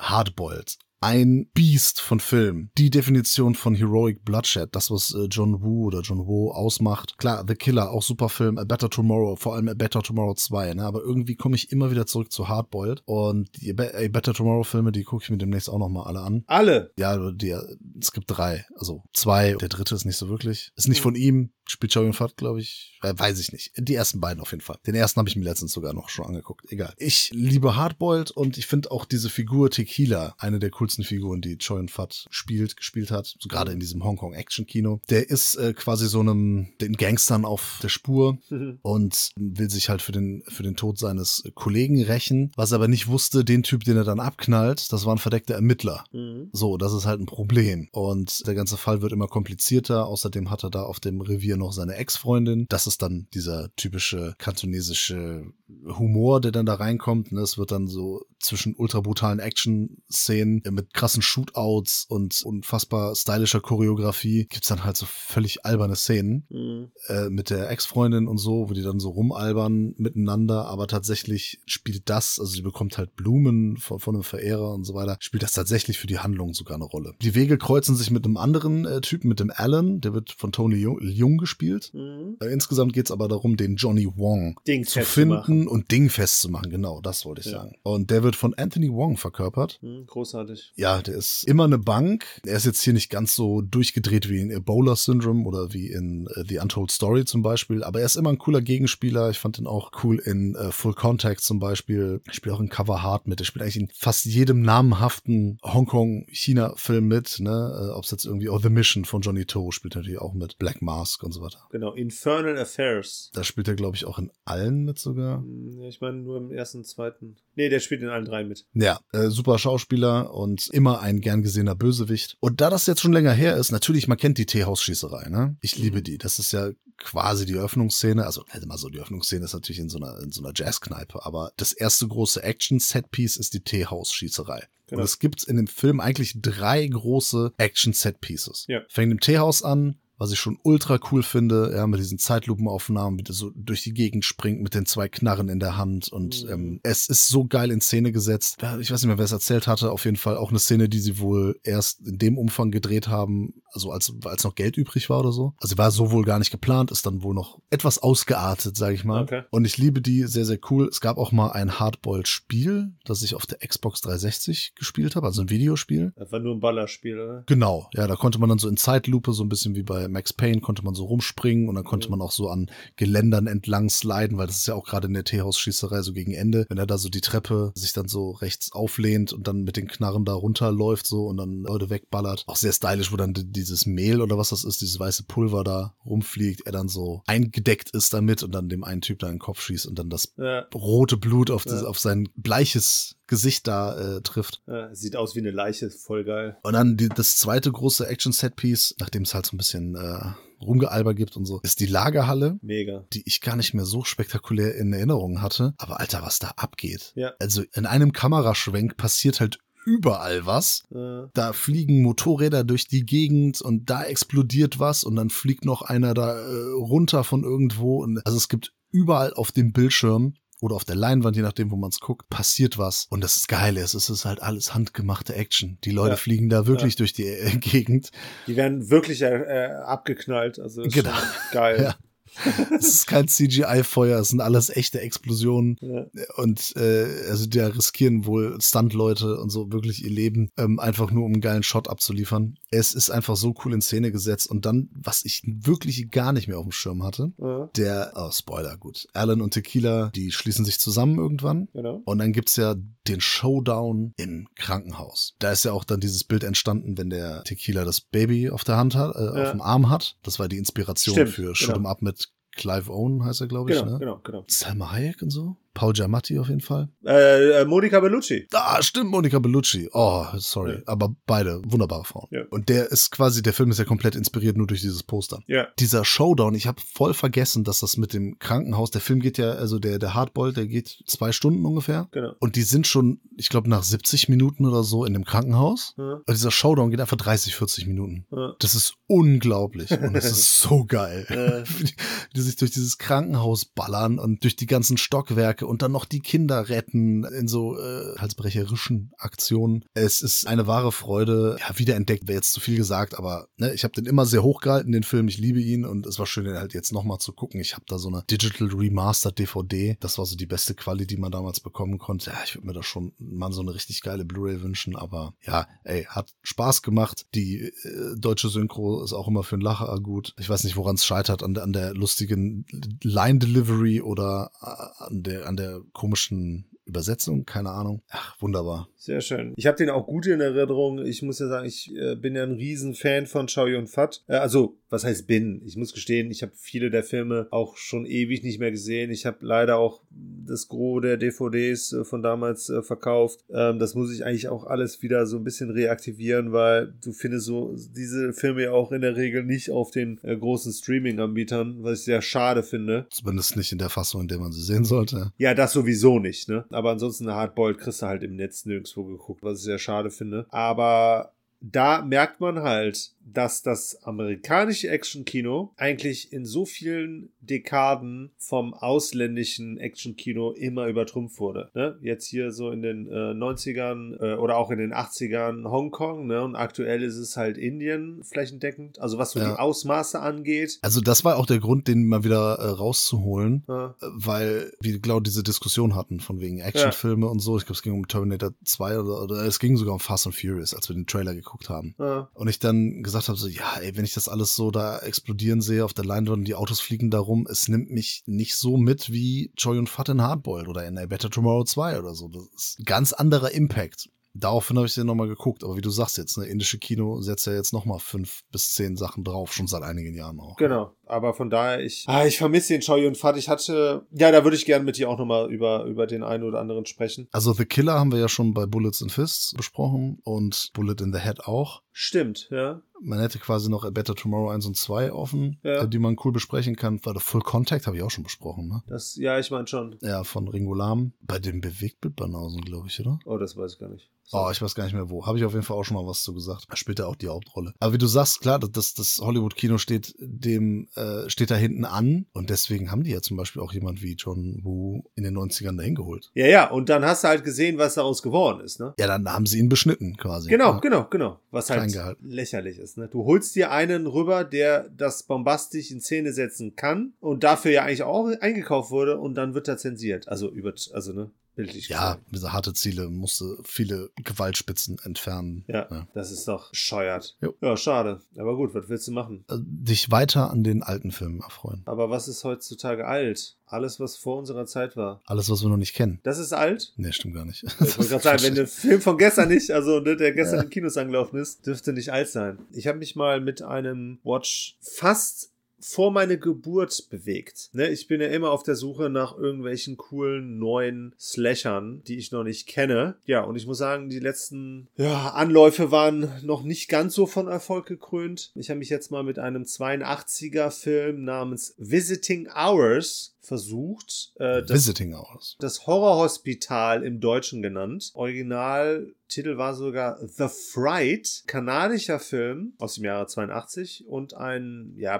Hardboiled. Ein Biest von Film. Die Definition von Heroic Bloodshed. Das, was äh, John Woo oder John Woo ausmacht. Klar, The Killer, auch super Film. A Better Tomorrow, vor allem A Better Tomorrow 2. Ne? Aber irgendwie komme ich immer wieder zurück zu Hardboiled. Und die A Better Tomorrow Filme, die gucke ich mir demnächst auch nochmal alle an. Alle. Ja, die, es gibt drei. Also zwei. Der dritte ist nicht so wirklich. Ist nicht von ihm. Spielt Chow Yun-Fat, glaube ich. Äh, weiß ich nicht. Die ersten beiden auf jeden Fall. Den ersten habe ich mir letztens sogar noch schon angeguckt. Egal. Ich liebe Hardboiled und ich finde auch diese Figur Tequila eine der coolsten Figuren, die Chow Yun-Fat spielt, gespielt hat. So gerade in diesem Hongkong-Action-Kino. Der ist äh, quasi so einem, den Gangstern auf der Spur und will sich halt für den, für den Tod seines Kollegen rächen. Was er aber nicht wusste, den Typ, den er dann abknallt, das war ein verdeckter Ermittler. So, das ist halt ein Problem. Und der ganze Fall wird immer komplizierter. Außerdem hat er da auf dem Revier hier noch seine Ex-Freundin. Das ist dann dieser typische kantonesische Humor, der dann da reinkommt. Ne? Es wird dann so zwischen ultra brutalen Action-Szenen mit krassen Shootouts und unfassbar stylischer Choreografie gibt's dann halt so völlig alberne Szenen Mhm. äh, mit der Ex-Freundin und so, wo die dann so rumalbern miteinander, aber tatsächlich spielt das, also sie bekommt halt Blumen von, von einem Verehrer und so weiter, spielt das tatsächlich für die Handlung sogar eine Rolle. Die Wege kreuzen sich mit einem anderen äh, Typen, mit dem Alan, der wird von Tony Jung, Jung gespielt. Mhm. Äh, insgesamt geht's aber darum, den Johnny Wong Ding zu festzumachen. finden und dingfest zu machen, genau, das wollte ich Ja. sagen. Und der wird von Anthony Wong verkörpert. Mhm, großartig. Ja, der ist immer eine Bank. Er ist jetzt hier nicht ganz so durchgedreht wie in Ebola Syndrome oder wie in äh, The Untold Story zum Beispiel, aber er ist immer ein cooler Gegenspieler. Ich fand ihn auch cool in äh, Full Contact zum Beispiel. Er spielt auch in Cover Hard mit. Er spielt eigentlich in fast jedem namenhaften Hongkong-China-Film mit, ne? Ob es jetzt irgendwie, oh, The Mission von Johnny To spielt natürlich auch mit. Black Mask und so weiter. Genau, Infernal Affairs. Da spielt er, glaube ich, auch in allen mit sogar. Mhm, Ich meine nur im ersten, zweiten. Nee, der spielt in allen drei mit. Ja, äh, super Schauspieler und immer ein gern gesehener Bösewicht. Und da das jetzt schon länger her ist, natürlich, man kennt die Teehausschießerei, ne? Ich liebe die. Das ist ja quasi die Öffnungsszene. Also, also mal so, die Öffnungsszene ist natürlich in so einer, in so einer Jazzkneipe, aber das erste große Action-Setpiece ist die Teehausschießerei. Genau. Und es gibt in dem Film eigentlich drei große Action-Set-Pieces. Ja. Fängt im Teehaus an, was ich schon ultra cool finde, ja, mit diesen Zeitlupenaufnahmen, wie der so durch die Gegend springt mit den zwei Knarren in der Hand und Mhm. ähm, es ist so geil in Szene gesetzt. Ich weiß nicht mehr, wer es erzählt hatte, auf jeden Fall auch eine Szene, die sie wohl erst in dem Umfang gedreht haben, also als, als noch Geld übrig war oder so. Also sie war so wohl gar nicht geplant, ist dann wohl noch etwas ausgeartet, sage ich mal. Okay. Und ich liebe die sehr, sehr cool. Es gab auch mal ein Hardboiled-Spiel, das ich auf der Xbox 360 gespielt habe, also ein Videospiel. Das war nur ein Ballerspiel, oder? Genau, ja, da konnte man dann so in Zeitlupe, so ein bisschen wie bei Max Payne, konnte man so rumspringen und dann konnte man auch so an Geländern entlang sliden, weil das ist ja auch gerade in der Teehausschießerei so gegen Ende, wenn er da so die Treppe sich dann so rechts auflehnt und dann mit den Knarren da runterläuft so und dann Leute wegballert. Auch sehr stylisch, wo dann di- dieses Mehl oder was das ist, dieses weiße Pulver da rumfliegt, er dann so eingedeckt ist damit und dann dem einen Typ da in den Kopf schießt und dann das Ja, rote Blut auf, das, Ja. auf sein bleiches Gesicht da äh, trifft. ja, sieht aus wie eine Leiche, voll geil. Und dann die, das zweite große Action-Set-Piece, nachdem es halt so ein bisschen äh, Rumgealber gibt und so, ist die Lagerhalle, Mega. die ich gar nicht mehr so spektakulär in Erinnerung hatte. Aber Alter, was da abgeht. Ja. Also in einem Kameraschwenk passiert halt überall was. Äh, Da fliegen Motorräder durch die Gegend und da explodiert was und dann fliegt noch einer da äh, runter von irgendwo. Und also es gibt überall auf dem Bildschirm oder auf der Leinwand, je nachdem, wo man es guckt, passiert was. Und das ist geil. Es ist halt alles handgemachte Action. Die Leute Ja. fliegen da wirklich durch die äh, Gegend. die werden wirklich äh, äh, abgeknallt. Also ist Genau. geil. Es ist kein CGI-Feuer, es sind alles echte Explosionen. Ja. Und äh, also da riskieren wohl Stunt-Leute und so wirklich ihr Leben, ähm, einfach nur um einen geilen Shot abzuliefern. Es ist einfach so cool in Szene gesetzt. Und dann, was ich wirklich gar nicht mehr auf dem Schirm hatte, Ja, der, oh, Spoiler, gut. Alan und Tequila, die schließen sich zusammen irgendwann. genau. Und dann gibt's ja den Showdown im Krankenhaus. Da ist ja auch dann dieses Bild entstanden, wenn der Tequila das Baby auf der Hand hat, äh, Ja. auf dem Arm hat. Das war die Inspiration Stimmt, für Shoot 'em genau. Up mit Clive Owen, heißt er, glaube ich. Genau, ne? genau, genau. Salma Hayek und so. Paul Giamatti auf jeden Fall. Äh, äh, Monica Bellucci. Ah, stimmt, Monica Bellucci. Oh, sorry. Ja. Aber beide wunderbare Frauen. Ja. Und der ist quasi, der Film ist ja komplett inspiriert nur durch dieses Poster. Ja. Dieser Showdown, ich habe voll vergessen, dass das mit dem Krankenhaus, der Film geht ja, also der, der Hardball, der geht zwei Stunden ungefähr. Genau. Und die sind schon, ich glaube, nach 70 Minuten oder so in dem Krankenhaus. Ja. Und dieser Showdown geht einfach 30, 40 Minuten. Das ist unglaublich und es ist so geil. Die, die sich durch dieses Krankenhaus ballern und durch die ganzen Stockwerke und dann noch die Kinder retten in so äh, halsbrecherischen Aktionen. Es ist eine wahre Freude. Ja, wiederentdeckt wäre jetzt zu viel gesagt, aber ne, ich habe den immer sehr hochgehalten, den Film. Ich liebe ihn und es war schön, den halt jetzt nochmal zu gucken. Ich habe da so eine Digital Remastered DVD. Das war so die beste Quali, die man damals bekommen konnte. Ja, ich würde mir da schon mal so eine richtig geile Blu-ray wünschen, aber ja, ey, hat Spaß gemacht. Die äh, deutsche Synchro ist auch immer für einen Lacher gut. Ich weiß nicht, woran es scheitert, an der, an der lustigen Line Delivery oder äh, an der, an der komischen Übersetzung, keine Ahnung. Ach, wunderbar. Sehr schön. Ich habe den auch gut in Erinnerung. Ich muss ja sagen, ich äh, bin ja ein Riesenfan von Chow Yun-Fat. Äh, also, was heißt bin? Ich muss gestehen, ich habe viele der Filme auch schon ewig nicht mehr gesehen. Ich habe leider auch das Gros der DVDs äh, von damals äh, verkauft. Ähm, das muss ich eigentlich auch alles wieder so ein bisschen reaktivieren, weil du findest so diese Filme ja auch in der Regel nicht auf den äh, großen Streaming-Anbietern, was ich sehr schade finde. Zumindest nicht in der Fassung, in der man sie sehen sollte. Ja, das sowieso nicht, ne? Aber ansonsten Hardboiled kriegst du halt im Netz nirgendwo geguckt, was ich sehr schade finde. Aber da merkt man halt, dass das amerikanische Actionkino eigentlich in so vielen Dekaden vom ausländischen Actionkino immer übertrumpft wurde. Ne? Jetzt hier so in den äh, 90ern äh, oder auch in den 80ern Hongkong ne? und aktuell ist es halt Indien flächendeckend. Also was so Ja. die Ausmaße angeht. Also das war auch der Grund, den mal wieder äh, rauszuholen, Ja. weil wir genau diese Diskussion hatten von wegen Actionfilme und so. Ich glaube, es ging um Terminator 2 oder, oder es ging sogar um Fast and Furious, als wir den Trailer geguckt haben. Ja. Und ich dann gesagt habe, so, ja, ey, wenn ich das alles so da explodieren sehe auf der Leinwand und die Autos fliegen da rum, es nimmt mich nicht so mit wie Choi und Fat in Hardboiled oder in A Better Tomorrow 2 oder so. Das ist ein ganz anderer Impact. Daraufhin habe ich den nochmal geguckt. Aber wie du sagst jetzt, ne, indische Kino setzt ja jetzt nochmal fünf bis zehn Sachen drauf, schon seit einigen Jahren auch. Genau, aber von daher, ich, ah, ich vermisse den Choi und Fat. Ich hatte, ja, da würde ich gerne mit dir auch nochmal über, über den einen oder anderen sprechen. Also The Killer haben wir ja schon bei Bullets and Fists besprochen und Bullet in the Head auch. Stimmt, ja. Man hätte quasi noch A Better Tomorrow 1 und 2 offen, Ja. äh, die man cool besprechen kann. Weil Full Contact habe ich auch schon besprochen, ne? Das, ja, ich meine schon. Ja, von Ringo Lam. Bei dem Bewegtbildbanausen, glaube ich, oder? Oh, das weiß ich gar nicht. So. Oh, ich weiß gar nicht mehr wo. Habe ich auf jeden Fall auch schon mal was zu gesagt. Da spielt er auch die Hauptrolle. Aber wie du sagst, klar, das, das, das Hollywood-Kino steht dem, äh, steht da hinten an. Und deswegen haben die ja zum Beispiel auch jemand wie John Woo in den 90ern dahin geholt. ja, ja, und dann hast du halt gesehen, was daraus geworden ist, ne? Ja, dann haben sie ihn beschnitten, quasi. Genau, ja. genau, genau. Was halt lächerlich ist. Ne? Du holst dir einen rüber, der das bombastisch in Szene setzen kann und dafür ja eigentlich auch eingekauft wurde und dann wird er zensiert. Also über, also ne, bildlich. Ja, diese harte Ziele musste viele Gewaltspitzen entfernen. Ja, Ja. das ist doch scheuert. Jo. Ja, schade. Aber gut, was willst du machen? Äh, Dich weiter an den alten Filmen erfreuen. Aber was ist heutzutage alt? Alles, was vor unserer Zeit war. Alles, was wir noch nicht kennen. Das ist alt? Nee, stimmt gar nicht. Ich wollte gerade sagen, wenn der Film von gestern nicht, also ne, der gestern in Kinos angelaufen ist, dürfte nicht alt sein. Ich habe mich mal mit einem Watch fast vor meine Geburt bewegt. Ne, ich bin ja immer auf der Suche nach irgendwelchen coolen neuen Slashern, die ich noch nicht kenne. Ja, und ich muss sagen, die letzten ja, Anläufe waren noch nicht ganz so von Erfolg gekrönt. Ich habe mich jetzt mal mit einem 82er Film namens Visiting Hours versucht. Äh, das Visiting Hours. das Horrorhospital im Deutschen genannt. Originaltitel war sogar The Fright, kanadischer Film aus dem Jahre 82 und ein ja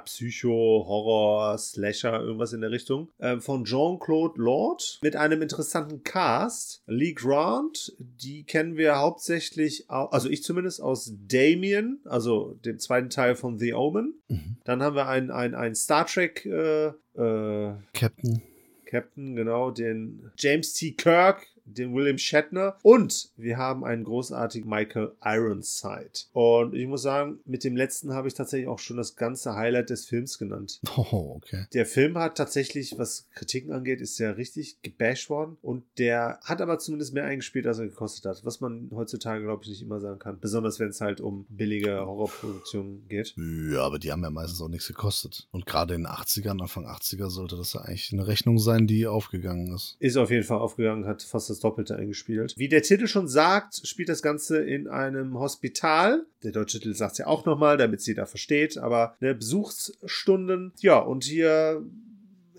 Psycho-Horror-Slasher, irgendwas in der Richtung, äh, von Jean-Claude Lord mit einem interessanten Cast. Lee Grant, die kennen wir hauptsächlich, au- also ich zumindest aus Damien, also dem zweiten Teil von The Omen. Mhm. Dann haben wir ein, ein, ein Star Trek äh, Captain. Captain, genau, den James T. Kirk, den William Shatner und wir haben einen großartigen Michael Ironside. Und ich muss sagen, mit dem letzten habe ich tatsächlich auch schon das ganze Highlight des Films genannt. Oh, okay. Der Film hat tatsächlich, was Kritiken angeht, ist ja richtig gebasht worden und der hat aber zumindest mehr eingespielt, als er gekostet hat, was man heutzutage, glaube ich, nicht immer sagen kann. Besonders wenn es halt um billige Horrorproduktionen geht. Ja, aber die haben ja meistens auch nichts gekostet. Und gerade in den 80ern, Anfang 80er, sollte das ja eigentlich eine Rechnung sein, die aufgegangen ist. Ist auf jeden Fall aufgegangen, hat fast das Doppelte eingespielt. Wie der Titel schon sagt, spielt das Ganze in einem Hospital. Der deutsche Titel sagt es ja auch nochmal, damit sie da versteht, aber ne, Besuchsstunden. Ja, und hier,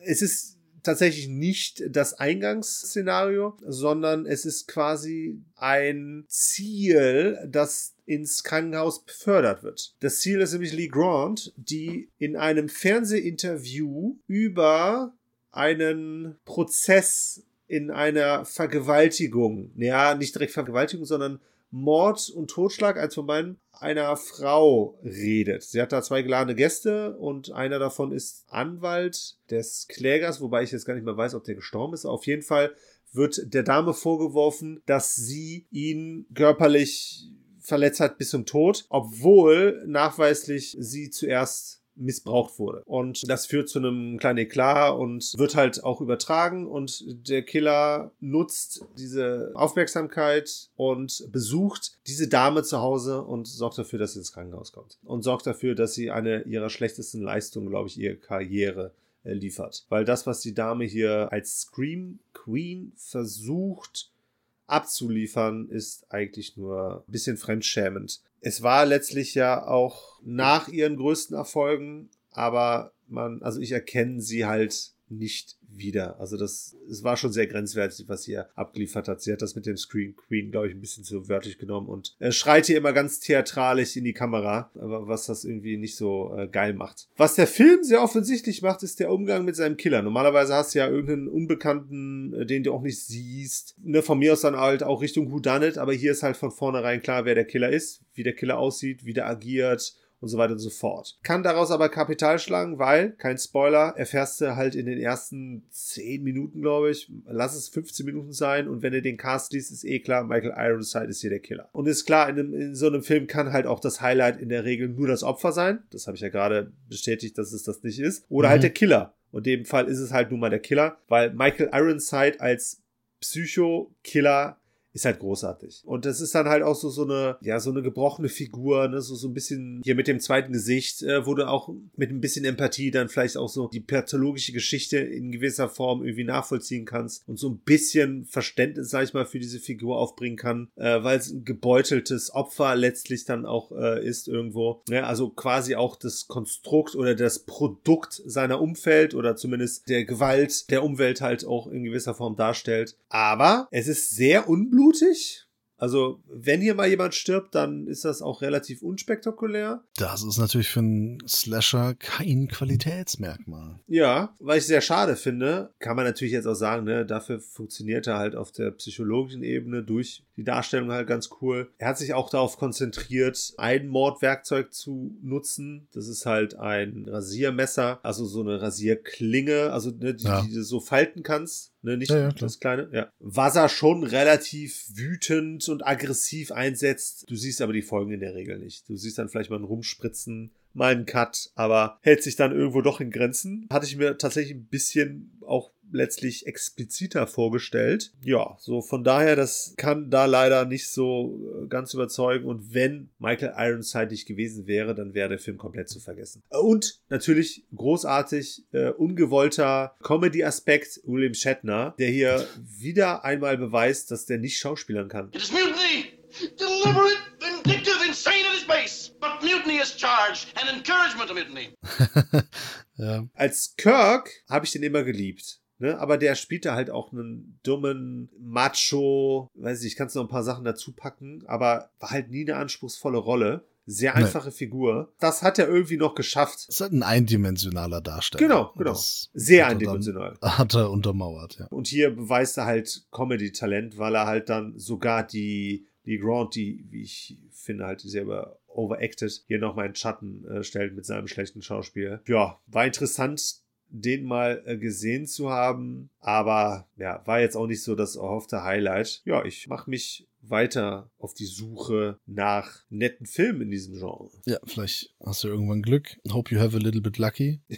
es ist tatsächlich nicht das Eingangsszenario, sondern es ist quasi ein Ziel, das ins Krankenhaus befördert wird. Das Ziel ist nämlich Lee Grant, die in einem Fernsehinterview über einen Prozess in einer Vergewaltigung, ja, nicht direkt Vergewaltigung, sondern Mord und Totschlag, eins von beiden, einer Frau redet. Sie hat da zwei geladene Gäste und einer davon ist Anwalt des Klägers, wobei ich jetzt gar nicht mehr weiß, ob der gestorben ist. Auf jeden Fall wird der Dame vorgeworfen, dass sie ihn körperlich verletzt hat bis zum Tod, obwohl nachweislich sie zuerst missbraucht wurde. Und das führt zu einem kleinen Eklat und wird halt auch übertragen und der Killer nutzt diese Aufmerksamkeit und besucht diese Dame zu Hause und sorgt dafür, dass sie ins Krankenhaus kommt. Und sorgt dafür, dass sie eine ihrer schlechtesten Leistungen, glaube ich, ihre Karriere äh, liefert. Weil das, was die Dame hier als Scream Queen versucht abzuliefern, ist eigentlich nur ein bisschen fremdschämend. Es war letztlich ja auch nach ihren größten Erfolgen, aber man, also ich erkenne sie halt nicht wieder. Also das, es war schon sehr grenzwertig, was sie hier abgeliefert hat. Sie hat das mit dem Screen Queen, glaube ich, ein bisschen zu wörtlich genommen und er schreit hier immer ganz theatralisch in die Kamera, aber was das irgendwie nicht so äh, geil macht. Was der Film sehr offensichtlich macht, ist der Umgang mit seinem Killer. Normalerweise hast du ja irgendeinen Unbekannten, äh, den du auch nicht siehst. Ne, von mir aus dann halt auch Richtung Whodunit, aber hier ist halt von vornherein klar, wer der Killer ist, wie der Killer aussieht, wie der agiert und so weiter und so fort. Kann daraus aber Kapital schlagen, weil, kein Spoiler, erfährst du halt in den ersten 10 Minuten, glaube ich, lass es 15 Minuten sein und wenn du den Cast liest, ist eh klar, Michael Ironside ist hier der Killer. Und ist klar, in, einem, in so einem Film kann halt auch das Highlight in der Regel nur das Opfer sein. Das habe ich ja gerade bestätigt, dass es das nicht ist. Oder halt Mhm. der Killer. Und in dem Fall ist es halt nun mal der Killer, weil Michael Ironside als Psycho-Killer ist halt großartig. Und das ist dann halt auch so, so eine, ja, so eine gebrochene Figur, ne, so, so ein bisschen hier mit dem zweiten Gesicht, äh, wo du auch mit ein bisschen Empathie dann vielleicht auch so die pathologische Geschichte in gewisser Form irgendwie nachvollziehen kannst und so ein bisschen Verständnis, sag ich mal, für diese Figur aufbringen kann, äh, weil es ein gebeuteltes Opfer letztlich dann auch äh, ist irgendwo. Ne? Also quasi auch das Konstrukt oder das Produkt seiner Umfeld oder zumindest der Gewalt der Umwelt halt auch in gewisser Form darstellt. Aber es ist sehr unblutig. Also, wenn hier mal jemand stirbt, dann ist das auch relativ unspektakulär. Das ist natürlich für einen Slasher kein Qualitätsmerkmal. Ja, weil ich sehr schade finde, kann man natürlich jetzt auch sagen, ne, dafür funktioniert er halt auf der psychologischen Ebene durch die Darstellung halt ganz cool. Er hat sich auch darauf konzentriert, ein Mordwerkzeug zu nutzen. Das ist halt ein Rasiermesser, also so eine Rasierklinge, also ne, die, Ja. die du so falten kannst. Ne, nicht Ja, das kleine, ja. Was er schon relativ wütend und aggressiv einsetzt. Du siehst aber die Folgen in der Regel nicht. Du siehst dann vielleicht mal ein Rumspritzen, mal einen Cut, aber hält sich dann irgendwo doch in Grenzen. Hatte ich mir tatsächlich ein bisschen auch letztlich expliziter vorgestellt. Ja, so von daher, das kann da leider nicht so äh, ganz überzeugen. Und wenn Michael Ironside nicht gewesen wäre, dann wäre der Film komplett zu vergessen. Und natürlich großartig, äh, ungewollter Comedy-Aspekt William Shatner, der hier wieder einmal beweist, dass der nicht schauspielern kann. It is mutiny! Deliberate, vindictive, insane at its base! But mutiny is charged, and encouragement of mutiny. Ja. als Kirk habe ich den immer geliebt. Ne? Aber der spielte halt auch einen dummen Macho, weiß ich, ich kann noch ein paar Sachen dazu packen, aber war halt nie eine anspruchsvolle Rolle. Sehr Nee. einfache Figur. Das hat er irgendwie noch geschafft. Ist halt ein eindimensionaler Darsteller. Genau, genau. Das Sehr hat er dann- eindimensional. Hat er untermauert, ja. Und hier beweist er halt Comedy-Talent, weil er halt dann sogar die, die Grant, die, wie ich finde, halt sehr über overacted, hier nochmal in Schatten äh, stellt mit seinem schlechten Schauspiel. Ja, war interessant, den mal äh, gesehen zu haben, aber ja, war jetzt auch nicht so das erhoffte Highlight. Ja, ich mache mich weiter auf die Suche nach netten Filmen in diesem Genre. Ja, vielleicht hast du irgendwann Glück. Hope you have a little bit lucky.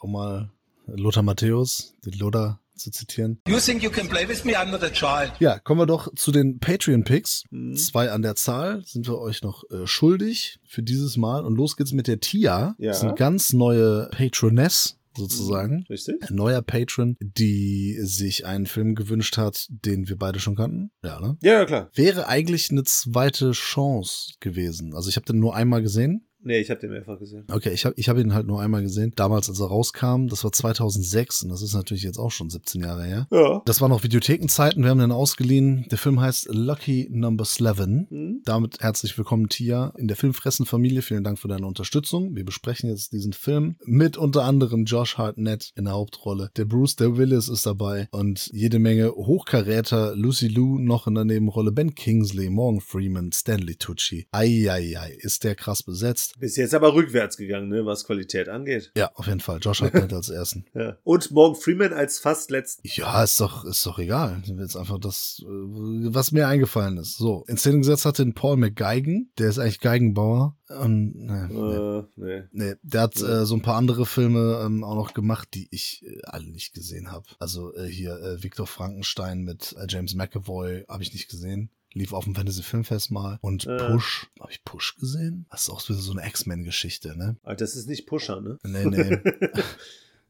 Um mal Lothar Matthäus, den Lothar zu zitieren. You think you can play with me? I'm not a child. Ja, kommen wir doch zu den Patreon-Picks. Mhm. Zwei an der Zahl sind wir euch noch äh, schuldig für dieses Mal. Und los geht's mit der Tia. Ja. Das ist eine ganz neue Patroness sozusagen. richtig? Ein neuer Patron, die sich einen Film gewünscht hat, den wir beide schon kannten. Ja, ne? Ja, ja, klar. Wäre eigentlich eine zweite Chance gewesen. Also ich habe den nur einmal gesehen. Nee, ich habe den mehrfach gesehen. Okay, ich habe ich hab ihn halt nur einmal gesehen. Damals, als er rauskam, das war 2006 und das ist natürlich jetzt auch schon 17 Jahre her. Ja. Das waren noch Videothekenzeiten, wir haben den ausgeliehen. Der Film heißt Lucky Number 11. Mhm. Damit herzlich willkommen, Tia, in der Filmfressen-Familie. Vielen Dank für deine Unterstützung. Wir besprechen jetzt diesen Film mit unter anderem Josh Hartnett in der Hauptrolle. Der Bruce, der Willis ist dabei und jede Menge Hochkaräter. Lucy Liu noch in der Nebenrolle. Ben Kingsley, Morgan Freeman, Stanley Tucci. Eieiei, ist der krass besetzt. Cast. Bis jetzt aber rückwärts gegangen, ne, was Qualität angeht. Ja, auf jeden Fall. Josh Hartnett als ersten. Ja. Und Morgan Freeman als fast letzten. Ja, ist doch, ist doch egal. Jetzt einfach das, äh, was mir eingefallen ist. So, in Szene gesetzt hat den Paul McGeigen. Der ist eigentlich Geigenbauer. Und, ne, ne. Äh, nee. Nee, der hat äh, so ein paar andere Filme ähm, auch noch gemacht, die ich äh, alle nicht gesehen habe. Also äh, hier äh, Victor Frankenstein mit äh, James McAvoy habe ich nicht gesehen. Lief auf dem Fantasy Filmfest mal. Und Äh. Push, habe ich Push gesehen? Das ist auch so eine X-Men-Geschichte, ne? Aber das ist nicht Pusher, ne? Nee, nee,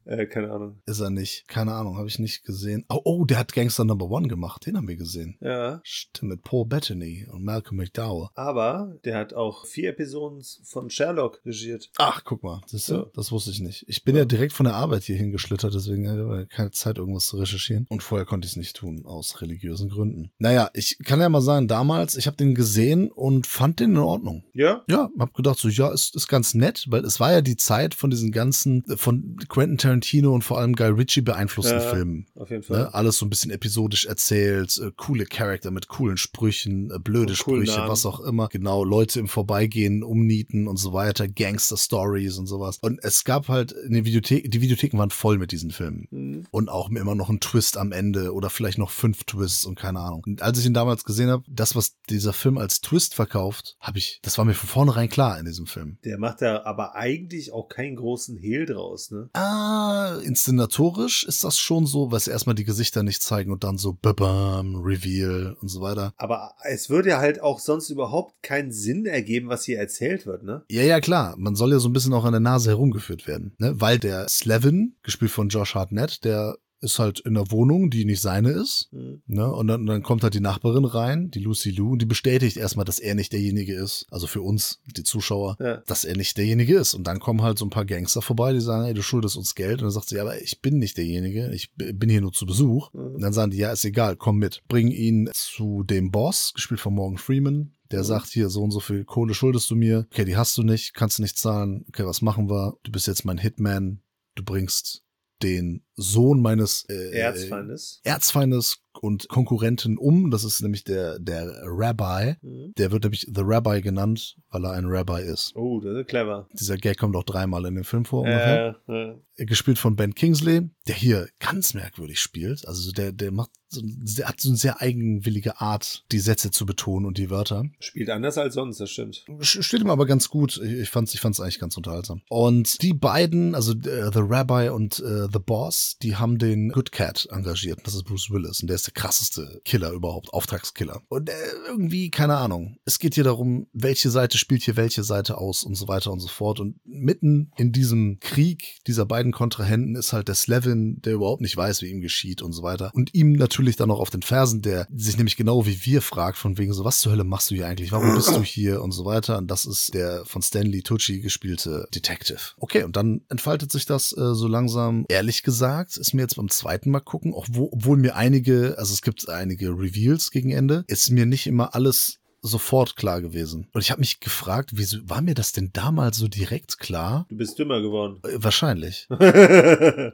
äh, keine Ahnung. ist er nicht. Keine Ahnung, habe ich nicht gesehen. Oh, oh, der hat Gangster Number One gemacht. Den haben wir gesehen. Ja. Stimmt, mit Paul Bettany und Malcolm McDowell. Aber der hat auch vier Episoden von Sherlock regiert. Ach, guck mal, das, Ja. das wusste ich nicht. Ich bin ja direkt von der Arbeit hier hingeschlittert, deswegen hatte ich keine Zeit, irgendwas zu recherchieren. Und vorher konnte ich es nicht tun, aus religiösen Gründen. Naja, ich kann ja mal sagen, damals, ich habe den gesehen und fand den in Ordnung. Ja? Ja, hab gedacht, so, ja, ist, ist ganz nett, weil es war ja die Zeit von diesen ganzen, von Quentin Tarantino und vor allem Guy Ritchie beeinflussten Ja, Filmen. Auf jeden Fall. Ne? Alles so ein bisschen episodisch erzählt, äh, coole Charakter mit coolen Sprüchen, äh, blöde Sprüche, Namen. was auch immer. Genau, Leute im Vorbeigehen umnieten und so weiter, Gangster-Stories und sowas. Und es gab halt in den Videotheken, die Videotheken waren voll mit diesen Filmen. Mhm. Und auch immer noch ein Twist am Ende oder vielleicht noch fünf Twists und keine Ahnung. Und als ich ihn damals gesehen habe, das, was dieser Film als Twist verkauft, habe ich, das war mir von vornherein klar in diesem Film. Der macht da aber eigentlich auch keinen großen Hehl draus, ne? Ah, inszenatorisch ist das schon so, weil sie erstmal die Gesichter nicht zeigen und dann so babam, Reveal und so weiter. Aber es würde ja halt auch sonst überhaupt keinen Sinn ergeben, was hier erzählt wird, ne? Ja, ja, klar. Man soll ja so ein bisschen auch an der Nase herumgeführt werden, ne? Weil der Slevin, gespielt von Josh Hartnett, der ist halt in einer Wohnung, die nicht seine ist. Mhm. Ne? Und dann, dann kommt halt die Nachbarin rein, die Lucy Lou, und die bestätigt erstmal, dass er nicht derjenige ist. Also für uns, die Zuschauer, Ja. dass er nicht derjenige ist. Und dann kommen halt so ein paar Gangster vorbei, die sagen, ey, du schuldest uns Geld. Und dann sagt sie, aber ich bin nicht derjenige, ich bin hier nur zu Besuch. Und dann sagen die, ja, ist egal, komm mit. Bringen ihn zu dem Boss, gespielt von Morgan Freeman. Der sagt hier, so und so viel Kohle schuldest du mir. Okay, die hast du nicht, kannst du nicht zahlen. Okay, was machen wir? Du bist jetzt mein Hitman. Du bringst den Sohn meines äh, Erzfeindes. Erzfeindes und Konkurrenten um. Das ist nämlich der, der Rabbi. Mhm. Der wird nämlich The Rabbi genannt, weil er ein Rabbi ist. Oh, das ist clever. Dieser Gag kommt auch dreimal in dem Film vor. Äh, äh. Gespielt von Ben Kingsley, der hier ganz merkwürdig spielt. Also der, der macht, so, der hat so eine sehr eigenwillige Art, die Sätze zu betonen und die Wörter. Spielt anders als sonst, das stimmt. Steht ihm aber ganz gut. Ich, ich fand's, ich fand's eigentlich ganz unterhaltsam. Und die beiden, also äh, The Rabbi und äh, The Boss, die haben den Good Cat engagiert. Das ist Bruce Willis und der ist der krasseste Killer überhaupt, Auftragskiller. Und äh, irgendwie, keine Ahnung. Es geht hier darum, welche Seite spielt hier welche Seite aus und so weiter und so fort. Und mitten in diesem Krieg dieser beiden Kontrahenten ist halt der Slevin, der überhaupt nicht weiß, wie ihm geschieht und so weiter. Und ihm natürlich dann noch auf den Fersen, der sich nämlich genau wie wir fragt, von wegen so, was zur Hölle machst du hier eigentlich? Warum bist du hier und so weiter? Und das ist der von Stanley Tucci gespielte Detective. Okay, und dann entfaltet sich das äh, so langsam. Ehrlich gesagt, ist mir jetzt beim zweiten Mal gucken, obwohl mir einige, also es gibt einige Reveals gegen Ende, ist mir nicht immer alles sofort klar gewesen. Und ich habe mich gefragt, wieso war mir das denn damals so direkt klar? Du bist dümmer geworden. Äh, Wahrscheinlich.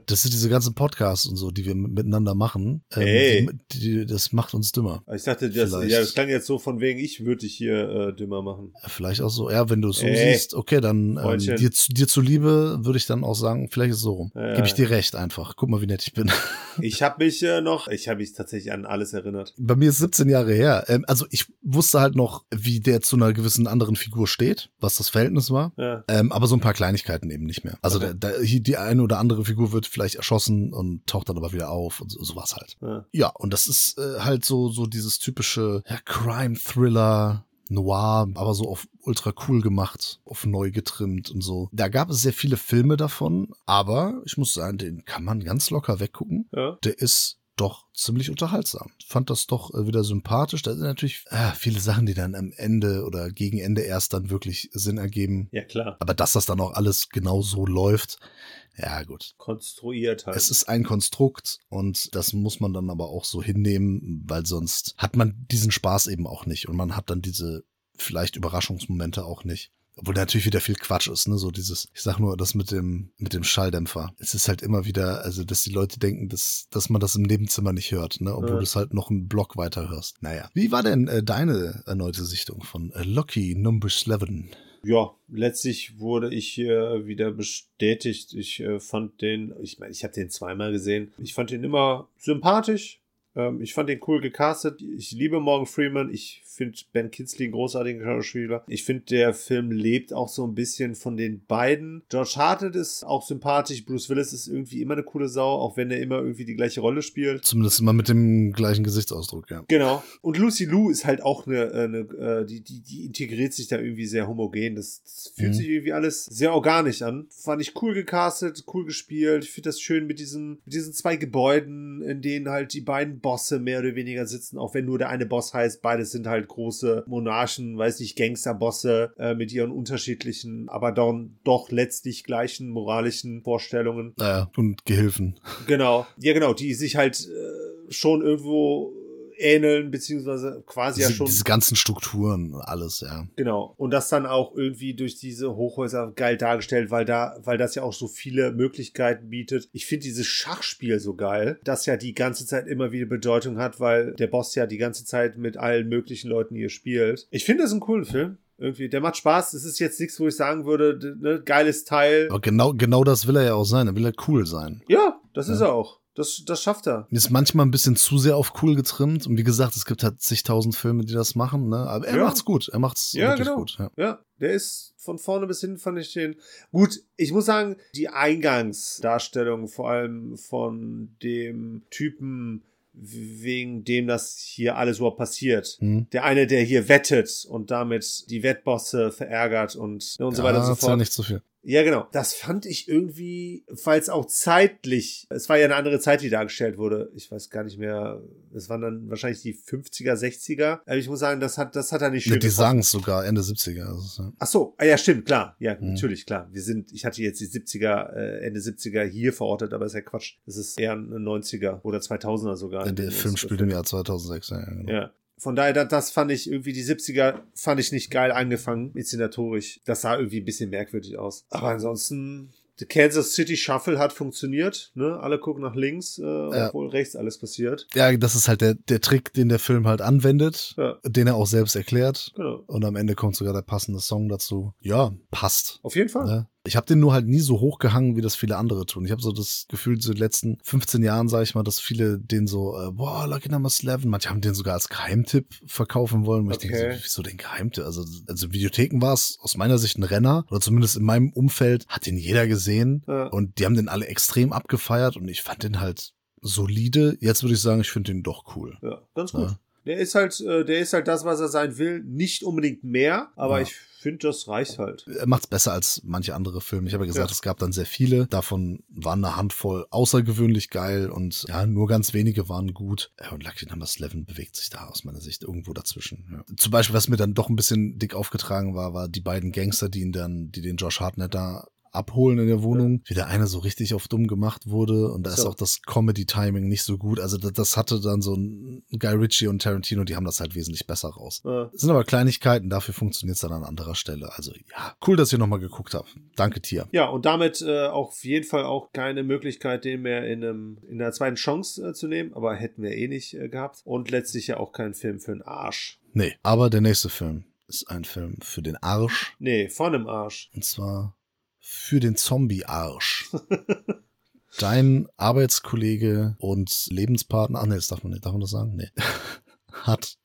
Das sind diese ganzen Podcasts und so, die wir miteinander machen. Ähm, Ey. die, die, das macht uns dümmer. ich dachte, das, Vielleicht. ja, das klang jetzt so von wegen, ich würde dich hier äh, dümmer machen. Vielleicht auch so. Ja, wenn du es so Ey. siehst, okay, dann ähm, dir, zu- dir zuliebe würde ich dann auch sagen, vielleicht ist es so rum. Ja. Gebe ich dir recht einfach. Guck mal, wie nett ich bin. Ich habe mich äh, noch, ich habe mich tatsächlich an alles erinnert. Bei mir ist 17 Jahre her. Ähm, also ich wusste halt noch, wie der zu einer gewissen anderen Figur steht, was das Verhältnis war. Ja. Ähm, aber so ein paar Kleinigkeiten eben nicht mehr. Also Okay. da, hier die eine oder andere Figur wird vielleicht erschossen und taucht dann aber wieder auf und so, sowas halt. Ja. Ja, und das ist äh, halt so, so dieses typische ja, Crime-Thriller, Noir, aber so auf ultra cool gemacht, auf neu getrimmt und so. Da gab es sehr viele Filme davon, aber ich muss sagen, den kann man ganz locker weggucken. Ja. Der ist doch ziemlich unterhaltsam. Fand das doch äh, wieder sympathisch. Da sind natürlich ah, viele Sachen, die dann am Ende oder gegen Ende erst dann wirklich Sinn ergeben. ja, klar. Aber dass das dann auch alles genau so läuft, ja gut. Konstruiert halt. Es ist ein Konstrukt und das muss man dann aber auch so hinnehmen, weil sonst hat man diesen Spaß eben auch nicht und man hat dann diese vielleicht Überraschungsmomente auch nicht. Obwohl natürlich wieder viel Quatsch ist, ne? So dieses, ich sag nur, das mit dem, mit dem Schalldämpfer. Es ist halt immer wieder, also, dass die Leute denken, dass, dass man das im Nebenzimmer nicht hört, ne? Obwohl Ja. du es halt noch einen Block weiter hörst. Naja. Wie war denn äh, deine erneute Sichtung von äh, Lucky Number 11? ja, letztlich wurde ich hier wieder bestätigt. Ich äh, fand den, ich meine, ich habe den zweimal gesehen. Ich fand den immer sympathisch. Ähm, ich fand den cool gecastet. Ich liebe Morgan Freeman. Ich finde Ben Kinsley ein großartiger Schauspieler. Ich finde, der Film lebt auch so ein bisschen von den beiden. George Hartnett ist auch sympathisch. Bruce Willis ist irgendwie immer eine coole Sau, auch wenn er immer irgendwie die gleiche Rolle spielt. Zumindest immer mit dem gleichen Gesichtsausdruck, ja. Genau. Und Lucy Liu ist halt auch eine, eine äh, die, die, die integriert sich da irgendwie sehr homogen. Das, das fühlt Mhm. sich irgendwie alles sehr organisch an. Fand ich cool gecastet, cool gespielt. Ich finde das schön mit diesen, mit diesen zwei Gebäuden, in denen halt die beiden Bosse mehr oder weniger sitzen, auch wenn nur der eine Boss heißt, beides sind halt große Monarchen, weiß nicht, Gangsterbosse äh, mit ihren unterschiedlichen, aber dann doch letztlich gleichen moralischen Vorstellungen. Äh, und Gehilfen. Genau. Ja, genau, die sich halt äh, schon irgendwo ähneln, beziehungsweise quasi ja Diese, schon. diese ganzen Strukturen, alles, ja. Genau. Und das dann auch irgendwie durch diese Hochhäuser geil dargestellt, weil da, weil das ja auch so viele Möglichkeiten bietet. Ich finde dieses Schachspiel so geil, das ja die ganze Zeit immer wieder Bedeutung hat, weil der Boss ja die ganze Zeit mit allen möglichen Leuten hier spielt. Ich finde das einen coolen Film. Irgendwie, der macht Spaß. Das ist jetzt nichts, wo ich sagen würde, ne, geiles Teil. Aber genau, genau das will er ja auch sein. Er will ja cool sein. Ja, das ist er auch. Das, das schafft er. Ist manchmal ein bisschen zu sehr auf cool getrimmt. Und wie gesagt, es gibt halt zigtausend Filme, die das machen, ne? Aber er Ja. macht's gut. Er macht's Ja, wirklich genau. gut. Ja. Ja, der ist von vorne bis hin, fand ich den. Gut, ich muss sagen, die Eingangsdarstellung, vor allem von dem Typen, wegen dem das hier alles überhaupt passiert. Hm. Der eine, der hier wettet und damit die Wettbosse verärgert und, und so weiter und so fort. nicht zu viel. Ja, genau. Das fand ich irgendwie, es auch zeitlich, es war ja eine andere Zeit, die dargestellt wurde. Ich weiß gar nicht mehr, es waren dann wahrscheinlich die 50er, 60er. Aber ich muss sagen, das hat, das hat er nicht schön Ne, die sagen es sogar Ende 70er. Also, ja. Ach so, ah, ja, stimmt, klar. Ja, Mhm. natürlich, klar. Wir sind, ich hatte jetzt die 70er, äh, Ende 70er hier verortet, aber ist ja Quatsch. Das ist eher ein 90er oder 2000er sogar. Der Das- Film spielt im Jahr 2006. Ja, genau. Ja. Von daher, das, das fand ich irgendwie, die 70er fand ich nicht geil angefangen, inszenatorisch. Das sah irgendwie ein bisschen merkwürdig aus. Aber ansonsten, The Kansas City Shuffle hat funktioniert, ne? Alle gucken nach links, äh, obwohl rechts alles passiert. Ja, das ist halt der, der Trick, den der Film halt anwendet, Ja. den er auch selbst erklärt. Genau. Und am Ende kommt sogar der passende Song dazu. Ja, passt. Auf jeden Fall. Ne? Ich habe den nur halt nie so hochgehangen, wie das viele andere tun. Ich habe so das Gefühl, so in den letzten 15 Jahren, sage ich mal, dass viele den so, äh, boah, Lucky Number 11, manche haben den sogar als Geheimtipp verkaufen wollen. Und ich Okay. denke, so, wieso den Geheimtipp? Also, also in Videotheken war es aus meiner Sicht ein Renner, oder zumindest in meinem Umfeld hat den jeder gesehen. Ja. Und die haben den alle extrem abgefeiert und ich fand den halt solide. Jetzt würde ich sagen, ich finde den doch cool. Ja, ganz gut. Ja. Der ist halt, äh, der ist halt das, was er sein will. Nicht unbedingt mehr, aber Ja. ich finde, das reicht halt. er macht's besser als manche andere Filme. Ich habe ja gesagt, Ja. es gab dann sehr viele. Davon waren eine Handvoll außergewöhnlich geil und ja, nur ganz wenige waren gut. Ja, Und Lucky Number 11 bewegt sich da aus meiner Sicht irgendwo dazwischen. Ja. Zum Beispiel, was mir dann doch ein bisschen dick aufgetragen war, war die beiden Gangster, die ihn dann, die den Josh Hartnett da abholen in der Wohnung, wie der eine so richtig auf dumm gemacht wurde und da ist So. auch das Comedy-Timing nicht so gut. Also das, das hatte dann so ein Guy Ritchie und Tarantino, die haben das halt wesentlich besser raus. Ja. Das sind aber Kleinigkeiten, dafür funktioniert es dann an anderer Stelle. Also ja, cool, dass ihr nochmal geguckt habt. Danke, Tier. Ja, und damit äh, auch auf jeden Fall auch keine Möglichkeit, den mehr in, einem, in einer zweiten Chance äh, zu nehmen, aber hätten wir eh nicht äh, gehabt. Und letztlich ja auch kein Film für den Arsch. Nee, aber der nächste Film ist ein Film für den Arsch. Nee, von dem Arsch. Und zwar für den Zombie-Arsch. Dein Arbeitskollege und Lebenspartner, ach nee, das darf man nicht, darf man das sagen? Nee. Hat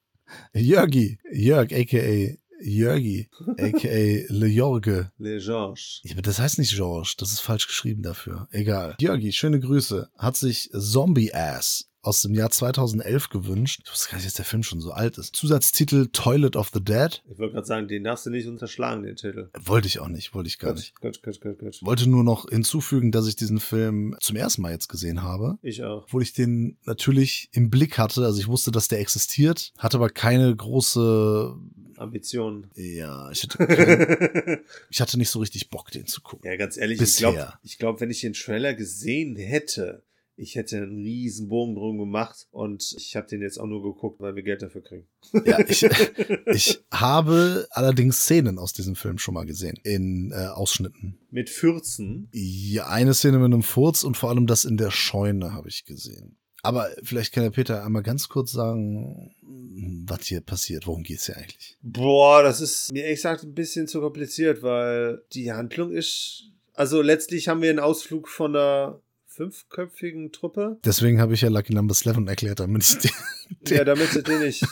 Jörgi, Jörg, aka Jörgi, aka Le Jorge. Le Georges. Ja, aber das heißt nicht George, das ist falsch geschrieben dafür. Egal. Jörgi, schöne Grüße. Hat sich Zombie Ass aus dem Jahr 2011 gewünscht. Ich wusste gar nicht, dass der Film schon so alt ist. Zusatztitel Toilet of the Dead. Ich wollte gerade sagen, den darfst du nicht unterschlagen, den Titel. Wollte ich auch nicht, wollte ich gar nicht. Gut, gut, gut, gut. Wollte nur noch hinzufügen, dass ich diesen Film zum ersten Mal jetzt gesehen habe. Ich auch. Obwohl ich den natürlich im Blick hatte. Also ich wusste, dass der existiert, hatte aber keine große. Ambitionen. Ja, ich hatte, kein, ich hatte nicht so richtig Bock, den zu gucken. Ja, ganz ehrlich, Bisher. ich glaube, ich glaub, wenn ich den Trailer gesehen hätte, ich hätte einen riesen Bogen drum gemacht und ich habe den jetzt auch nur geguckt, weil wir Geld dafür kriegen. Ja, ich, ich habe allerdings Szenen aus diesem Film schon mal gesehen, in äh, Ausschnitten. Mit 14. Ja, eine Szene mit einem Furz und vor allem das in der Scheune habe ich gesehen. Aber vielleicht kann der Peter einmal ganz kurz sagen, was hier passiert. Worum geht's hier eigentlich? Boah, das ist mir ehrlich gesagt ein bisschen zu kompliziert, weil die Handlung ist. Also letztlich haben wir einen Ausflug von einer fünfköpfigen Truppe. Deswegen habe ich ja Lucky Number 11 erklärt, damit ich den, Ja, damit sie den nicht.